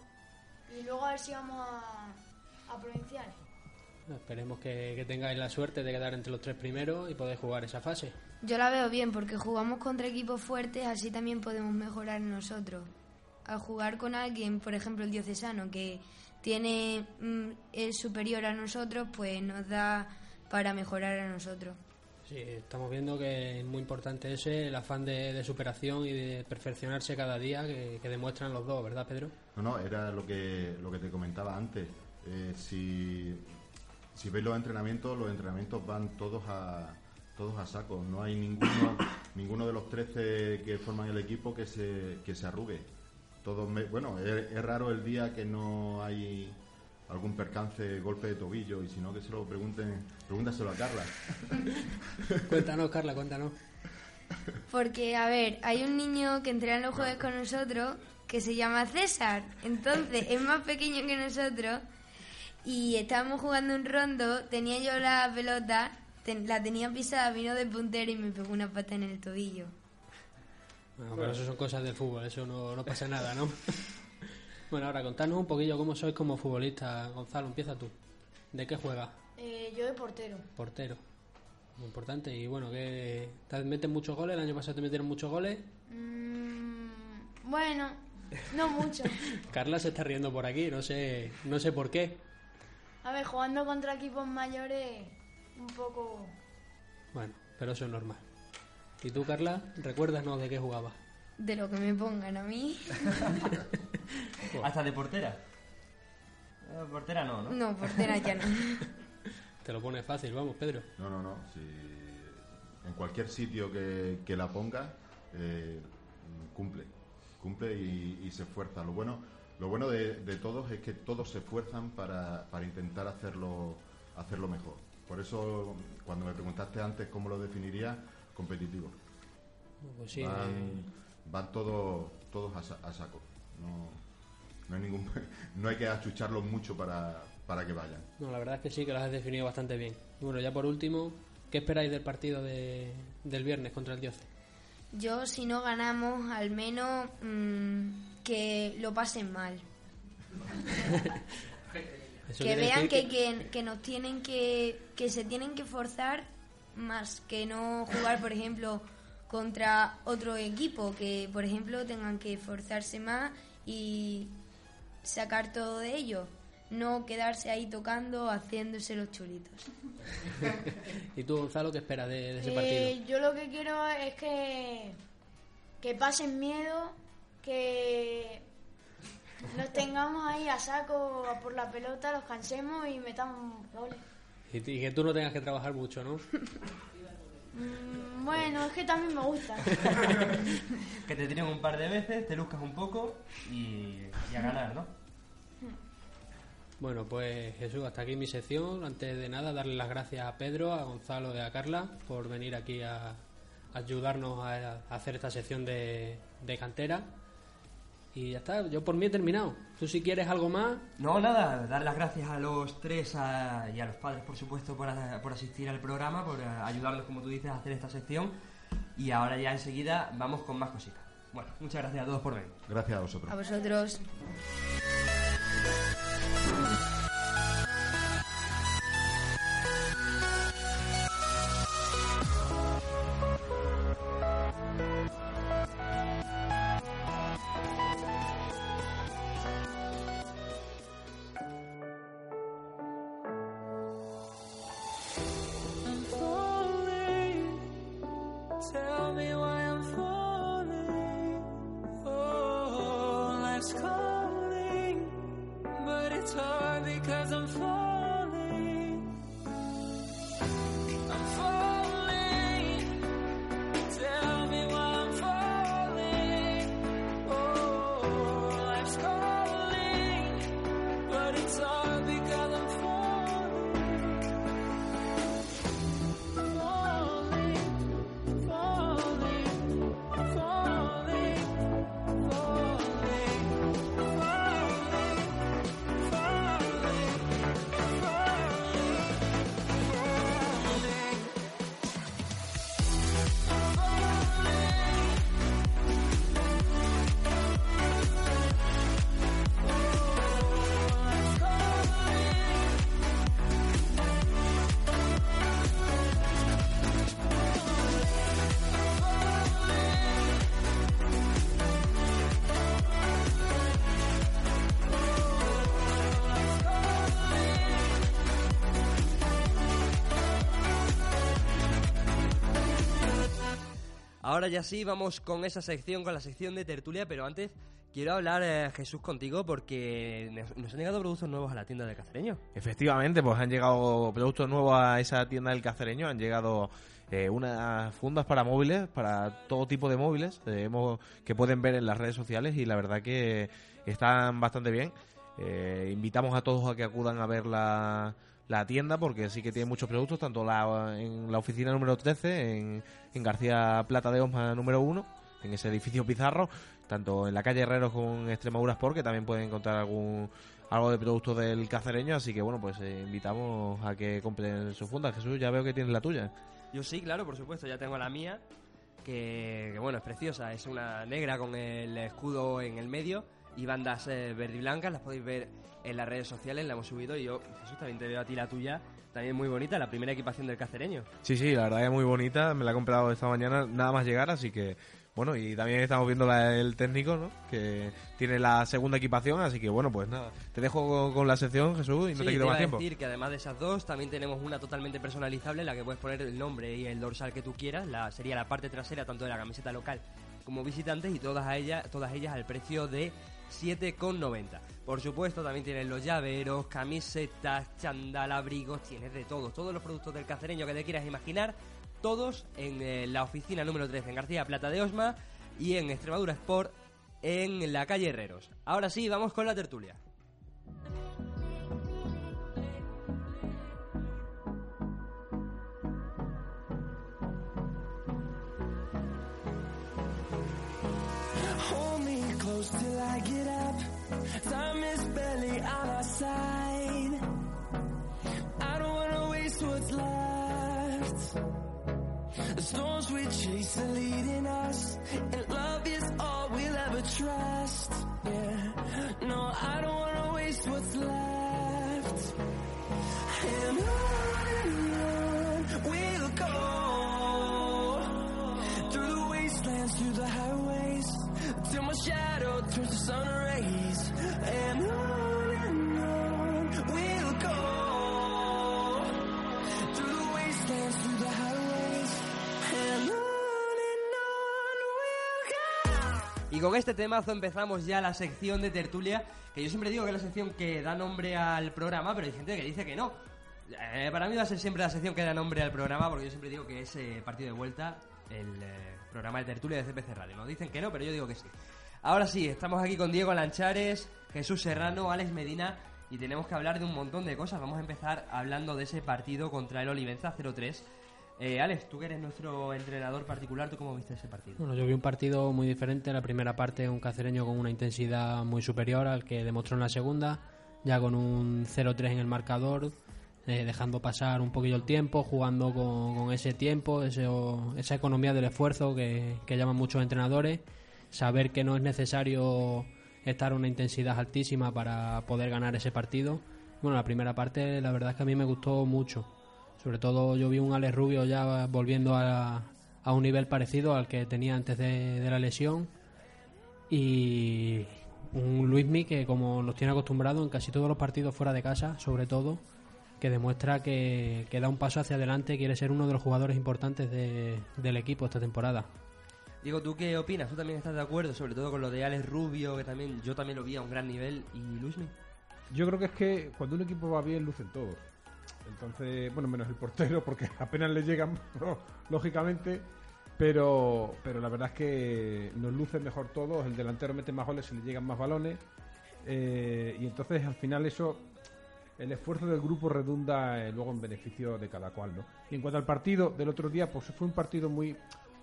Y luego a ver si vamos a, a provinciales. Esperemos que, que tengáis la suerte de quedar entre los tres primeros y poder jugar esa fase. Yo la veo bien porque jugamos contra equipos fuertes, así también podemos mejorar nosotros. Al jugar con alguien, por ejemplo el diocesano, que tiene mm, es superior a nosotros, pues nos da para mejorar a nosotros. Sí, estamos viendo que es muy importante ese, el afán de, de superación y de perfeccionarse cada día que, que demuestran los dos, ¿verdad, Pedro? No, no, era lo que, lo que te comentaba antes. Eh, si, si veis los entrenamientos, los entrenamientos van todos a, todos a saco. No hay ninguno, [coughs] ninguno de los 13 que forman el equipo que se, que se arrugue. Todos me- bueno, es, es raro el día que no hay algún percance, golpe de tobillo, y si no, que se lo pregunten, pregúntaselo a Carla. [laughs] Cuéntanos, Carla, cuéntanos. Porque, a ver, hay un niño que entrena los jueves con nosotros que se llama César. Entonces, es más pequeño que nosotros. Y estábamos jugando un rondo, tenía yo la pelota, ten- la tenía pisada, vino de puntero y me pegó una pata en el tobillo. Bueno, pero eso son cosas del fútbol, eso no, no pasa nada, ¿no? [laughs] bueno, ahora contanos un poquillo cómo sois como futbolista. Gonzalo, empieza tú. ¿De qué juegas? Eh, yo de portero. Portero. Muy importante. Y bueno, que ¿te meten muchos goles? El año pasado te metieron muchos goles. Mm, bueno, no mucho. [laughs] Carla se está riendo por aquí, no sé, no sé por qué. A ver, jugando contra equipos mayores, un poco... Bueno, pero eso es normal. ¿Y tú, Carla, recuérdanos de qué jugabas? De lo que me pongan a mí. [laughs] Hasta de portera. Eh, portera no, ¿no? No, portera ya no. [laughs] Te lo pones fácil, vamos, Pedro. No, no, no. Si en cualquier sitio que, que la ponga, eh, cumple. Cumple y, y se esfuerza. Lo bueno, lo bueno de, de todos es que todos se esfuerzan para, para intentar hacerlo, hacerlo mejor. Por eso, cuando me preguntaste antes cómo lo definiría, competitivo. Pues sí, van eh, van todos, todos a, sa- a saco. No, no, hay ningún, [laughs] no hay que achucharlos mucho para, para que vayan. no, la verdad es que sí, que lo has definido bastante bien. Y bueno, ya por último, ¿qué esperáis del partido de- del viernes contra el Diose? Yo, si no ganamos, al menos mm, que lo pasen mal. [laughs] Que vean que, que, que nos tienen que que se tienen que forzar más que no jugar por ejemplo contra otro equipo que por ejemplo tengan que esforzarse más y sacar todo de ellos no quedarse ahí tocando haciéndose los chulitos [laughs] ¿Y tú, Gonzalo, qué esperas de, de ese Eh, partido? yo lo que quiero es que, que pasen miedo, que nos tengamos ahí a saco a por la pelota, los cansemos y metamos goles. Y, y que tú no tengas que trabajar mucho, ¿no? Mm, bueno, es que también me gusta. [laughs] Que te tiren un par de veces, te luzcas un poco y, y a ganar, ¿no? Bueno, pues Jesús, hasta aquí mi sección. Antes de nada, darle las gracias a Pedro, a Gonzalo y a Carla por venir aquí a, ayudarnos a, a hacer esta sección de, de cantera. Y ya está, yo por mí he terminado. Tú si quieres algo más, No, nada, dar las gracias a los tres a- y a los padres, por supuesto, por, a- por asistir al programa, por eh, ayudarnos, como tú dices, a hacer esta sección. Y ahora ya enseguida vamos con más cositas. Bueno, muchas gracias a todos por venir. Gracias a vosotros. a vosotros Ahora ya sí, vamos con esa sección, con la sección de tertulia, pero antes quiero hablar, eh, Jesús, contigo porque nos, han llegado productos nuevos a la tienda de Cacereño. Efectivamente, pues han llegado productos nuevos a esa tienda del cacereño, han llegado eh, unas fundas para móviles, para todo tipo de móviles, eh, que pueden ver en las redes sociales y la verdad que están bastante bien. Invitamos a todos a que acudan a ver la, la tienda porque sí que tiene muchos productos, tanto la, en la oficina número 13, en, en García Plata de Osma número 1, en ese edificio Pizarro, tanto en la calle Herreros como en Extremadura Sport, que también pueden encontrar algún algo de productos del cacereño, así que bueno, pues eh, invitamos a que compren sus fundas. Jesús, ya veo que tienes la tuya. Yo sí, claro, por supuesto, ya tengo la mía, que, que, bueno, es preciosa, es una negra con el escudo en el medio y bandas eh, verde y blancas, las podéis ver en las redes sociales, la hemos subido y yo, Jesús, también te veo a ti la tuya, también muy bonita, la primera equipación del cacereño. Sí, sí, la verdad es muy bonita, me la he comprado esta mañana nada más llegar, así que bueno, y también estamos viendo la del técnico, ¿no? Que tiene la segunda equipación, así que bueno, pues nada, te dejo con, con la sección, Jesús, y no Sí, te quito iba más tiempo. decir que además de esas dos, también tenemos una totalmente personalizable en la que puedes poner el nombre y el dorsal que tú quieras. La, sería la parte trasera tanto de la camiseta local como visitantes y todas, a ellas, todas ellas al precio de 7,90. Por supuesto, también tienes los llaveros, camisetas, chandal, abrigos, tienes de todos. Todos los productos del cacereño que te quieras imaginar, todos en eh, la oficina número 13 en García Plata de Osma y en Extremadura Sport en la calle Herreros. Ahora sí, vamos con la tertulia. Are leading us, and love is all we'll ever trust. Yeah, no, I don't wanna waste what's left. And on we'll go through the wastelands, through the highways, till my shadow turns to sun Y con este temazo empezamos ya la sección de tertulia, que yo siempre digo que es la sección que da nombre al programa, pero hay gente que dice que no. Eh, para mí va a ser siempre la sección que da nombre al programa, porque yo siempre digo que es eh, partido de vuelta, el eh, programa de tertulia de CPC Radio. Nos dicen que no, pero yo digo que sí. Ahora sí, estamos aquí con Diego Lanchares, Jesús Serrano, Alex Medina, y tenemos que hablar de un montón de cosas. Vamos a empezar hablando de ese partido contra el Olivenza 0-3. Eh, Alex, tú que eres nuestro entrenador particular, ¿tú cómo viste ese partido? Bueno, yo vi un partido muy diferente. La primera parte, un cacereño con una intensidad muy superior al que demostró en la segunda, ya con un 0-3 en el marcador, eh, dejando pasar un poquillo el tiempo, jugando con, ese tiempo, esa economía del esfuerzo que, que llaman muchos entrenadores. Saber que no es necesario estar a una intensidad altísima para poder ganar ese partido. Bueno, la primera parte, la verdad es que a mí me gustó mucho. Sobre todo yo vi un Alex Rubio ya volviendo a, a un nivel parecido al que tenía antes de, de la lesión. Y un Luismi que como nos tiene acostumbrado en casi todos los partidos fuera de casa, sobre todo, que demuestra que, que da un paso hacia adelante, quiere ser uno de los jugadores importantes de- del equipo esta temporada. Diego, ¿tú qué opinas? ¿Tú también estás de acuerdo? Sobre todo con lo de Alex Rubio, que también yo también lo vi a un gran nivel, y Luismi. Yo creo que es que cuando un equipo va bien, lucen todos. Entonces, bueno, menos el portero, porque [laughs] apenas le llegan, lógicamente. Pero, pero la verdad es que nos lucen mejor todos. El delantero mete más goles, se le llegan más balones. eh, y entonces, al final, eso, el esfuerzo del grupo redunda eh, luego en beneficio de cada cual, ¿no? Y en cuanto al partido del otro día, pues fue un partido muy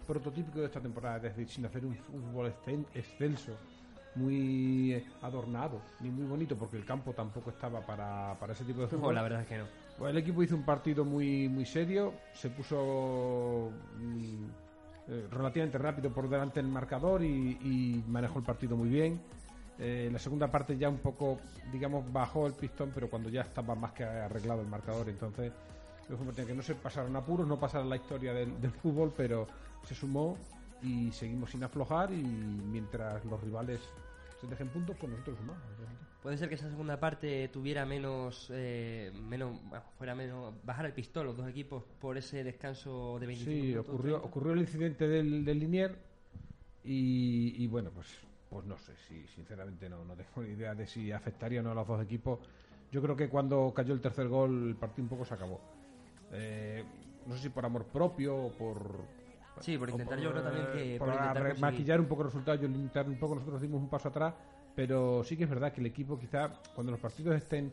prototípico de esta temporada, es decir, sin hacer un fútbol exten- excelso, muy eh, adornado, ni muy bonito, porque el campo tampoco estaba para, para ese tipo de No, fútbol. la verdad es que no. Pues el equipo hizo un partido muy, muy serio, se puso mm, eh, relativamente rápido por delante del marcador y, manejó el partido muy bien. Eh, la segunda parte ya un poco, digamos, bajó el pistón, pero cuando ya estaba más que arreglado el marcador, entonces que no se pasaron apuros, no pasaron la historia del, del fútbol, pero se sumó y seguimos sin aflojar y mientras los rivales se dejen puntos, pues nosotros sumamos. Puede ser que esa segunda parte tuviera menos, eh, menos fuera menos, bajar el pistón los dos equipos por ese descanso de 25 Sí, minutos. ocurrió, 30. ocurrió el incidente del, del Linier y, y bueno, pues pues no sé si sinceramente no, no tengo ni idea de si afectaría o no a los dos equipos. Yo creo que cuando cayó el tercer gol el partido un poco se acabó. Eh, no sé si por amor propio o por... Sí, por intentar yo creo también que- por maquillar un poco el resultado. Yo un poco nosotros dimos un paso atrás, pero sí que es verdad que el equipo quizá cuando los partidos estén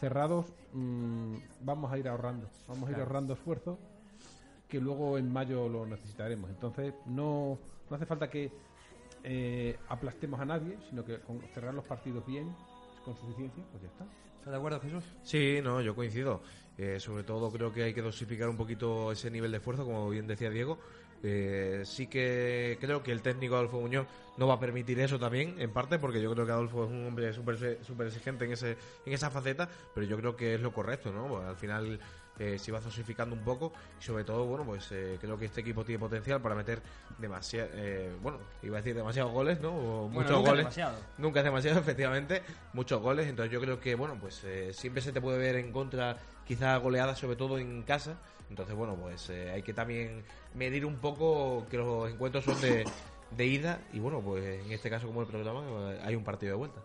cerrados mm, vamos a ir ahorrando, vamos a ir ahorrando esfuerzo que luego en mayo lo necesitaremos. Entonces no, no hace falta que eh, aplastemos a nadie, sino que con cerrar los partidos bien, con suficiencia, pues ya está. ¿Estás de acuerdo, Jesús? Sí, no, yo coincido. Eh, sobre todo creo que hay que dosificar un poquito ese nivel de esfuerzo, como bien decía Diego. Eh, sí que creo que el técnico Adolfo Muñoz no va a permitir eso también, en parte, porque yo creo que Adolfo es un hombre súper súper exigente en, ese, en esa faceta, pero yo creo que es lo correcto, ¿no? Pues al final eh, se va dosificando un poco y sobre todo, bueno, pues eh, creo que este equipo tiene potencial para meter demasiado, bueno, iba a decir demasiados goles, ¿no? O Bueno, muchos nunca es goles. demasiado. Nunca es demasiado, [laughs] efectivamente. Muchos goles. Entonces yo creo que, bueno, pues eh, siempre se te puede ver en contra, quizás goleadas, sobre todo en casa. Entonces, bueno, pues eh, hay que también medir un poco que los encuentros son de, de ida. Y bueno, pues en este caso, como el programa, eh, hay un partido de vuelta.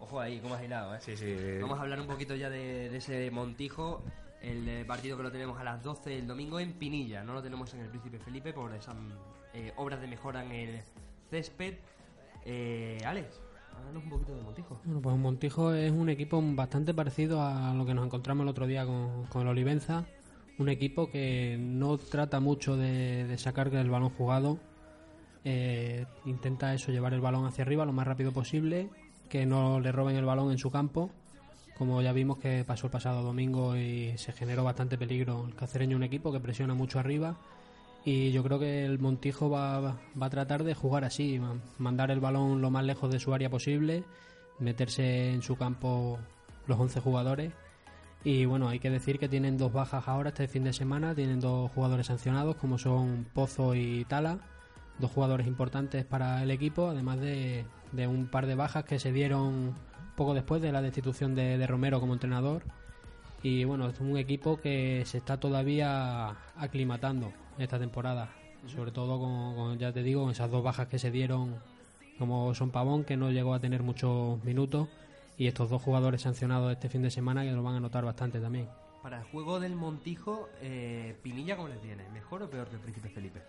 Ojo ahí, cómo has hilado, ¿eh? Sí, sí. Vamos a hablar un poquito ya de, de ese Montijo. El eh, partido que lo tenemos a las 12 el domingo en Pinilla. No lo tenemos en el Príncipe Felipe por esas eh, obras de mejora en el césped. Eh, Alex, háblanos un poquito de Montijo. Bueno, pues Montijo es un equipo bastante parecido a lo que nos encontramos el otro día con, con el Olivenza. Un equipo que no trata mucho de, sacar el balón jugado. Eh, intenta eso, llevar el balón hacia arriba lo más rápido posible. Que no le roben el balón en su campo. Como ya vimos que pasó el pasado domingo y se generó bastante peligro. El cacereño es un equipo que presiona mucho arriba. Y yo creo que el Montijo va, va a tratar de jugar así, ma- mandar el balón lo más lejos de su área posible, meterse en su campo los 11 jugadores. Y bueno, hay que decir que tienen dos bajas ahora este fin de semana, tienen dos jugadores sancionados como son Pozo y Tala, dos jugadores importantes para el equipo, además de, de un par de bajas que se dieron poco después de la destitución de, de Romero como entrenador. Y bueno, es un equipo que se está todavía aclimatando esta temporada. Sobre todo con, con, ya te digo, con esas dos bajas que se dieron, como son Pavón, que no llegó a tener muchos minutos, y estos dos jugadores sancionados este fin de semana que lo van a notar bastante también. Para el juego del Montijo, eh, Pinilla, ¿cómo le tiene? ¿Mejor o peor que el Príncipe Felipe?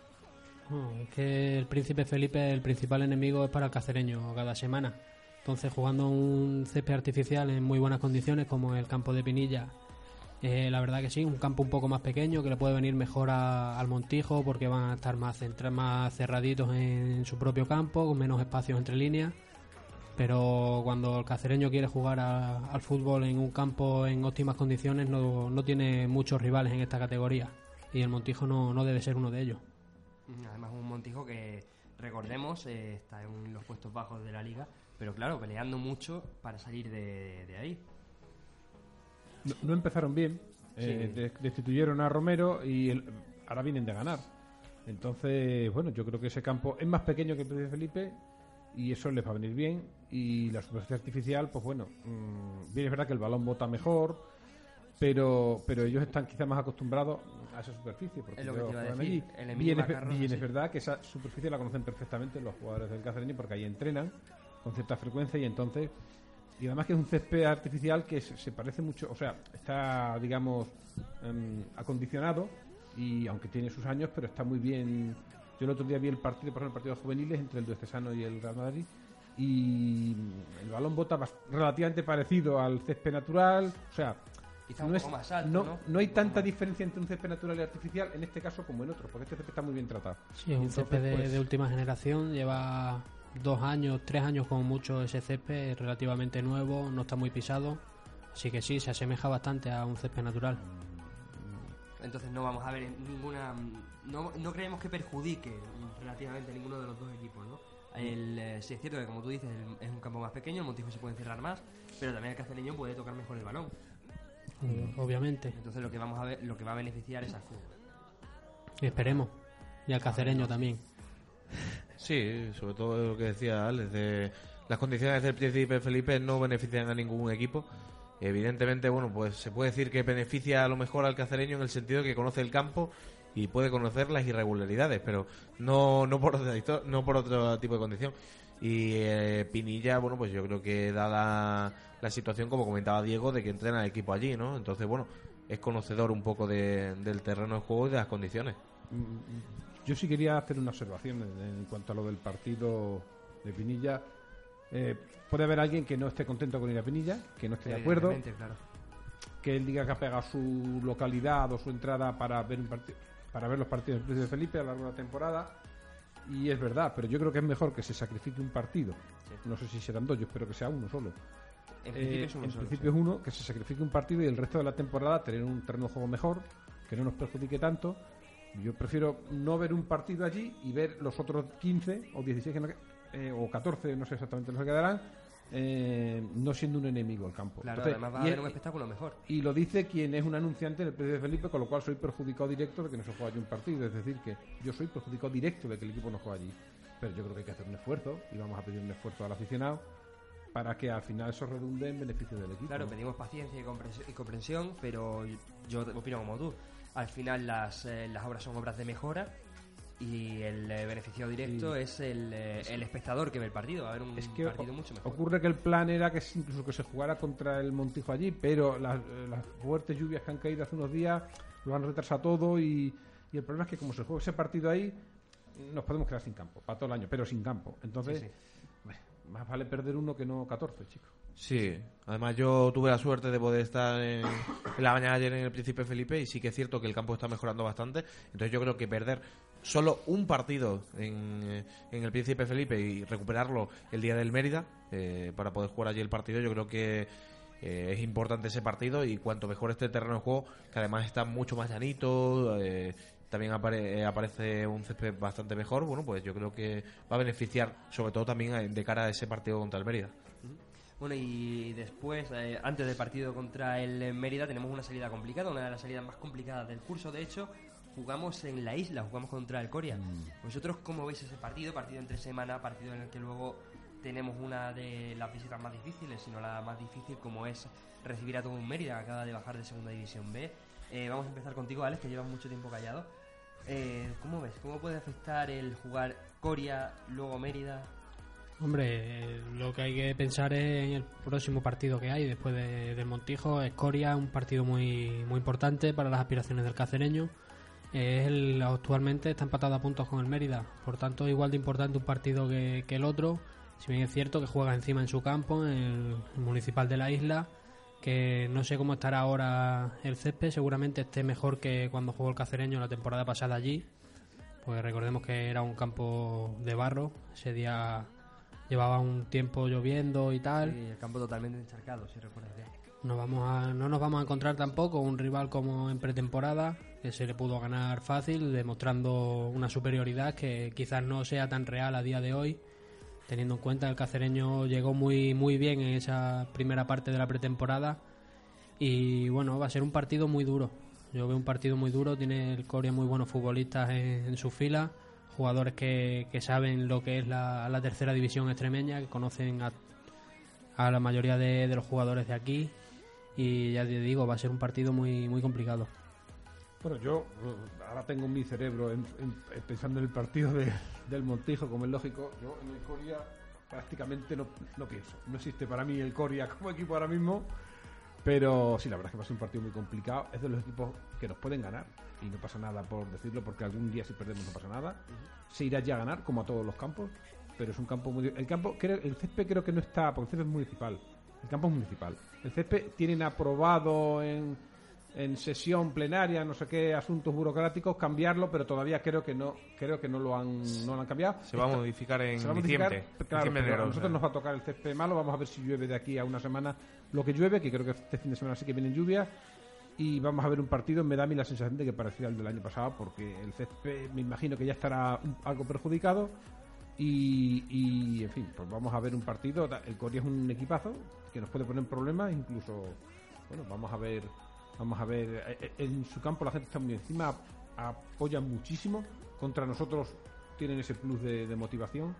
No, es que el Príncipe Felipe, el principal enemigo es para el cacereño cada semana. Entonces, jugando un césped artificial en muy buenas condiciones, como el campo de Pinilla, eh, la verdad que sí, un campo un poco más pequeño que le puede venir mejor a- al Montijo porque van a estar más, más cerraditos en su propio campo, con menos espacios entre líneas. Pero cuando el cacereño quiere jugar a- al fútbol en un campo en óptimas condiciones, no, no tiene muchos rivales en esta categoría. Y el Montijo no, no debe ser uno de ellos. Además, un Montijo que, recordemos, eh, está en los puestos bajos de la liga, pero claro, peleando mucho para salir de, de ahí. No, no empezaron bien, eh, Sí. de- destituyeron a Romero y el- ahora vienen de ganar. Entonces, bueno, yo creo que ese campo es más pequeño que el Príncipe Felipe y eso les va a venir bien. Y la superficie artificial, pues bueno, mm, bien es verdad que el balón bota mejor, pero pero ellos están quizás más acostumbrados a esa superficie. Porque Es lo que ellos te iba a juegan decir, allí. el Emilio Bien, es, Macarrón, bien sí. es verdad que esa superficie la conocen perfectamente los jugadores del Cacereño porque ahí entrenan con cierta frecuencia y entonces y además que es un césped artificial que se, se parece mucho, o sea, está, digamos, em, acondicionado y aunque tiene sus años, pero está muy bien. Yo el otro día vi el partido, por ejemplo, el partido de juveniles entre el Duestesano y el Real Madrid y el balón bota relativamente parecido al césped natural, o sea, Quizá un no, poco más alto, no, ¿no? no hay tanta diferencia entre un césped natural y artificial en este caso como en otro, porque este césped está muy bien tratado. Sí, es un Entonces, césped de, pues, de última generación, lleva dos años, tres años como mucho ese césped, es relativamente nuevo, no está muy pisado, así que sí, se asemeja bastante a un césped natural. Entonces no vamos a ver ninguna... No, no creemos que perjudique relativamente a ninguno de los dos equipos, ¿no? El, eh, sí es cierto que como tú dices el- es un campo más pequeño, el Montijo se puede encerrar más, pero también el cacereño puede tocar mejor el balón. Mm, Obviamente, Entonces lo que vamos a ver, lo que va a beneficiar es al fútbol. esperemos, y al cacereño también. Sí, sobre todo lo que decía Alex, de las condiciones del Príncipe Felipe no benefician a ningún equipo. Evidentemente, bueno, pues se puede decir que beneficia a lo mejor al cacereño en el sentido de que conoce el campo y puede conocer las irregularidades, pero no, no, por, otro, no por otro tipo de condición. Y eh, Pinilla, bueno, pues yo creo que dada la situación, como comentaba Diego, de que entrena el equipo allí, ¿no? Entonces, bueno, es conocedor un poco de- del terreno de juego y de las condiciones. Mm, Yo sí quería hacer una observación en, cuanto a lo del partido de Pinilla. Eh, puede haber alguien que no esté contento con ir a Pinilla, que no esté de acuerdo, claro. que él diga que ha pegado su localidad o su entrada para ver un partido para ver los partidos del Príncipe Felipe a lo largo de la temporada y es verdad, pero yo creo que es mejor que se sacrifique un partido. No sé si serán dos, yo espero que sea uno solo. En principio Eh, es uno en solo, principio es uno, que se sacrifique un partido y el resto de la temporada tener un terreno de juego mejor, que no nos perjudique tanto. Yo prefiero no ver un partido allí y ver los otros 15 o 16 que no que- eh, o 14, no sé exactamente los que quedarán, eh, no siendo un enemigo el campo. Claro, Entonces, además va a haber un espectáculo mejor. y lo dice quien es un anunciante del Príncipe Felipe, con lo cual soy perjudicado directo de que no se juegue allí un partido. Es decir, que yo soy perjudicado directo de que el equipo no juegue allí. Pero yo creo que hay que hacer un esfuerzo y vamos a pedir un esfuerzo al aficionado para que al final eso redunde en beneficio del equipo. Claro, pedimos paciencia y comprensión, y comprensión, pero yo opino como tú. Al final las, eh, las obras son obras de mejora y el eh, beneficiado directo Sí. es el, eh, el espectador que ve el partido. Va a haber un Es que partido o- mucho mejor. ocurre que el plan era que s- incluso que se jugara contra el Montijo allí, pero las, eh, las fuertes lluvias que han caído hace unos días lo han retrasado todo y, y el problema es que como se juega ese partido ahí, nos podemos quedar sin campo, para todo el año, pero sin campo. Entonces, Sí, bueno, más vale perder uno que no 14, chicos. Sí, además yo tuve la suerte de poder estar en, en la mañana ayer en el Príncipe Felipe y sí que es cierto que el campo está mejorando bastante. Entonces yo creo que perder solo un partido en, en el Príncipe Felipe y recuperarlo el día del Mérida eh, para poder jugar allí el partido, yo creo que eh, es importante ese partido y cuanto mejor esté el terreno de juego, que además está mucho más llanito, eh, también apare- eh, aparece un césped bastante mejor, bueno, pues yo creo que va a beneficiar sobre todo también de cara a ese partido contra el Mérida. Bueno, y después, eh, antes del partido contra el Mérida, tenemos una salida complicada, una de las salidas más complicadas del curso. De hecho, jugamos en la isla, jugamos contra el Coria. ¿Vosotros cómo veis ese partido? Partido entre semana, partido en el que luego tenemos una de las visitas más difíciles, si no la más difícil, como es recibir a todo un Mérida, que acaba de bajar de Segunda División B. Eh, vamos a empezar contigo, Alex, que llevas mucho tiempo callado. Eh, ¿Cómo ves? ¿Cómo puede afectar el jugar Coria, luego Mérida? Hombre, eh, lo que hay que pensar es en el próximo partido que hay después de, del Montijo. Escoria, un partido muy, muy importante para las aspiraciones del cacereño. Es el, actualmente está empatado a puntos con el Mérida. Por tanto, igual de importante un partido que, que el otro. Si bien es cierto que juega encima en su campo, en el, el municipal de la isla. Que no sé cómo estará ahora el césped. Seguramente esté mejor que cuando jugó el cacereño la temporada pasada allí. Pues recordemos que era un campo de barro. Ese día llevaba un tiempo lloviendo y tal. Sí, el campo totalmente encharcado, si recuerdas bien. No, vamos a, no nos vamos a encontrar tampoco un rival como en pretemporada, que se le pudo ganar fácil, demostrando una superioridad que quizás no sea tan real a día de hoy, teniendo en cuenta que el cacereño llegó muy, muy bien en esa primera parte de la pretemporada. Y bueno, va a ser un partido muy duro. Yo veo un partido muy duro, tiene el Corea muy buenos futbolistas en, sus filas, jugadores que, que saben lo que es la, la tercera división extremeña, que conocen a, la mayoría de los jugadores de aquí. Y ya te digo, va a ser un partido muy, muy complicado. Bueno, yo eh, ahora tengo mi cerebro en- en- en pensando en el partido de- del Montijo, como es lógico. Yo en el Coria prácticamente no, no pienso. No existe para mí el Coria [laughs] como equipo ahora mismo. Pero sí, la verdad es que va a ser un partido muy complicado. Es de los equipos que nos pueden ganar. Y no pasa nada por decirlo, porque algún día si perdemos no pasa nada. Se irá ya a ganar, como a todos los campos. Pero es un campo muy... El campo, creo, el césped creo que no está, porque el césped es municipal. El campo es municipal. El césped tienen aprobado en, en sesión plenaria, no sé qué asuntos burocráticos, cambiarlo, pero todavía creo que no, creo que no lo han, no lo han cambiado. Se va a modificar en se va a diciembre. modificar, claro, diciembre, pero enero, a nosotros nos va a tocar el césped malo, vamos a ver si llueve de aquí a una semana lo que llueve, que creo que este fin de semana sí que viene lluvia, y vamos a ver un partido, me da a mí la sensación de que parecía el del año pasado, porque el césped me imagino que ya estará algo perjudicado, y, en fin, pues vamos a ver un partido, el Corea es un equipazo que nos puede poner problemas, incluso, bueno, vamos a ver, vamos a ver, eh, eh, en su campo la gente está muy encima, apoyan muchísimo, contra nosotros tienen ese plus de, de motivación.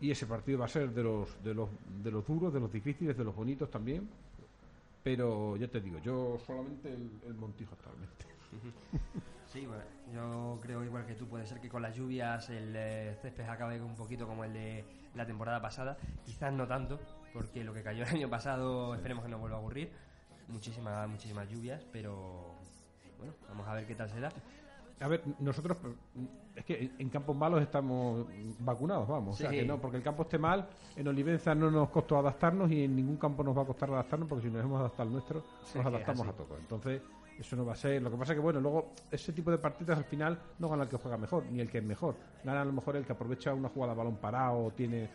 y ese partido va a ser de los, de los, de los duros, de los difíciles, de los bonitos también. Pero ya te digo, yo solamente el, el Montijo actualmente. [laughs] Sí, bueno, yo creo igual que tú, puede ser que con las lluvias el eh, césped acabe un poquito como el de la temporada pasada, quizás no tanto, porque lo que cayó el año pasado esperemos que no vuelva a ocurrir, muchísimas, muchísimas lluvias, pero bueno, vamos a ver qué tal será. A ver, nosotros es que en campos malos estamos vacunados, vamos. O sea que no, porque el campo esté mal, en Olivenza no nos costó adaptarnos y en ningún campo nos va a costar adaptarnos porque si nos hemos adaptado al nuestro, nos adaptamos a todo. Entonces, eso no va a ser. Lo que pasa que, bueno, luego ese tipo de partidas al final no gana el que juega mejor, ni el que es mejor. Gana a lo mejor el que aprovecha una jugada balón parado o tiene.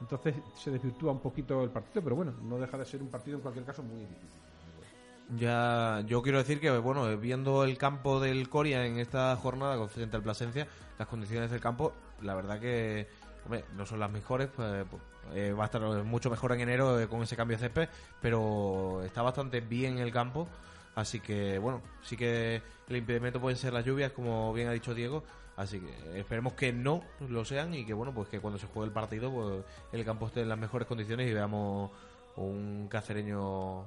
Entonces se desvirtúa un poquito el partido, pero bueno, no deja de ser un partido en cualquier caso muy difícil. Ya, yo quiero decir que, bueno, eh, viendo el campo del Coria en esta jornada frente al Plasencia, las condiciones del campo, la verdad que, no son las mejores, pues, pues, eh, va a estar mucho mejor en enero eh, con ese cambio de césped, pero está bastante bien el campo, así que, bueno, sí que el impedimento pueden ser las lluvias, como bien ha dicho Diego, así que esperemos que no lo sean y que, bueno, pues que cuando se juegue el partido, pues el campo esté en las mejores condiciones y veamos un cacereño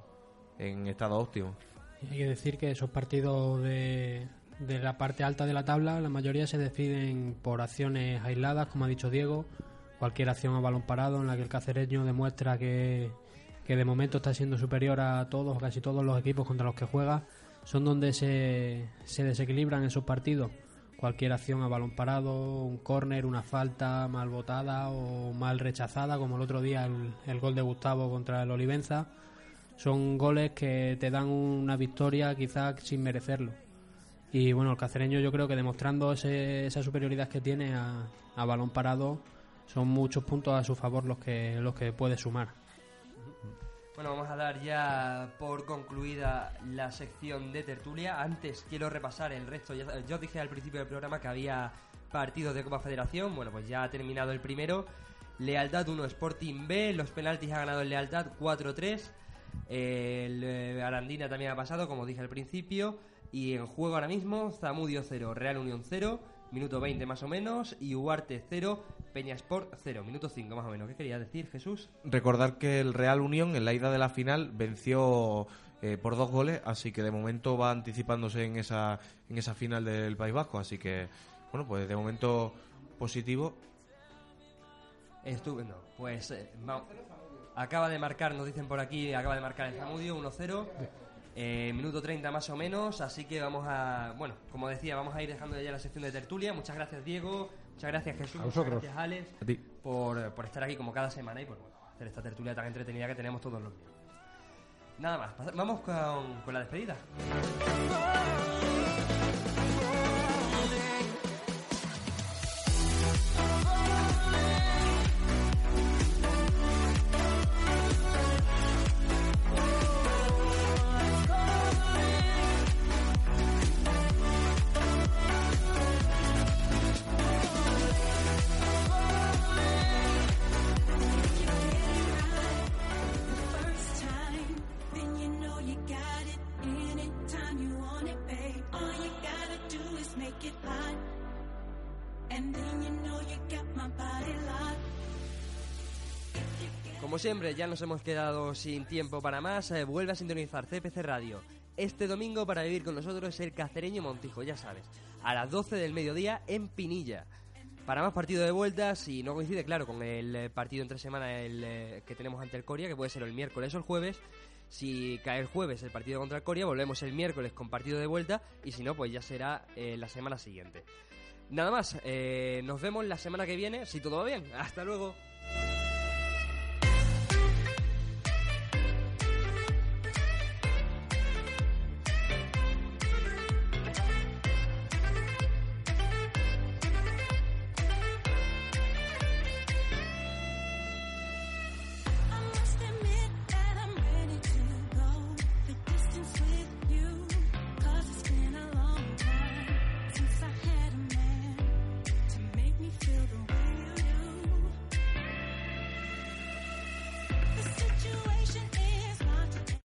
en estado óptimo. Hay que decir que esos partidos de, de la parte alta de la tabla, la mayoría se deciden por acciones aisladas, como ha dicho Diego, cualquier acción a balón parado en la que el cacereño demuestra que, que de momento está siendo superior a todos, casi todos los equipos contra los que juega, son donde se, se desequilibran esos partidos. Cualquier acción a balón parado, un córner, una falta mal botada o mal rechazada, como el otro día el, gol de Gustavo contra el Olivenza, son goles que te dan una victoria quizás sin merecerlo. Y bueno, el cacereño yo creo que demostrando ese- esa superioridad que tiene a, a balón parado, son muchos puntos a su favor los que, los que puede sumar. Bueno, vamos a dar ya por concluida la sección de tertulia. Antes quiero repasar el resto. Yo dije al principio del programa que había partidos de Copa Federación. Bueno, pues ya ha terminado el primero. Lealtad 1, Sporting B. Los penaltis ha ganado el Lealtad 4-3. El eh, Arandina también ha pasado, como dije al principio. Y en juego ahora mismo, Zamudio 0, Real Unión 0, minuto 20 más o menos. Y Uarte 0, Peñasport 0, minuto 5 más o menos. ¿Qué querías decir, Jesús? Recordar que el Real Unión en la ida de la final venció eh, por dos goles, así que de momento va anticipándose en esa, en esa final del País Vasco. Así que, bueno, pues de momento positivo. Estupendo. Pues eh, acaba de marcar, nos dicen por aquí, acaba de marcar el Zamudio 1-0. eh, minuto 30 más o menos, así que vamos a, bueno, como decía, vamos a ir dejando ya la sección de tertulia. Muchas gracias Diego, muchas gracias Jesús, A vosotros. gracias Alex A ti. por, por estar aquí como cada semana y por bueno, hacer esta tertulia tan entretenida que tenemos todos los días. Nada más, vamos con, con la despedida. Como siempre, ya nos hemos quedado sin tiempo para más. eh, vuelve a sintonizar CPC Radio. Este domingo para vivir con nosotros el cacereño Montijo, ya sabes, a las 12 del mediodía en Pinilla. Para más partido de vuelta, si no coincide, claro, con el eh, partido entre semana eh, que tenemos ante el Coria, que puede ser el miércoles o el jueves. Si cae el jueves el partido contra el volvemos el miércoles con partido de vuelta. Y si no, pues ya será eh, la semana siguiente. Nada más, eh, nos vemos la semana que viene, si todo va bien. Hasta luego.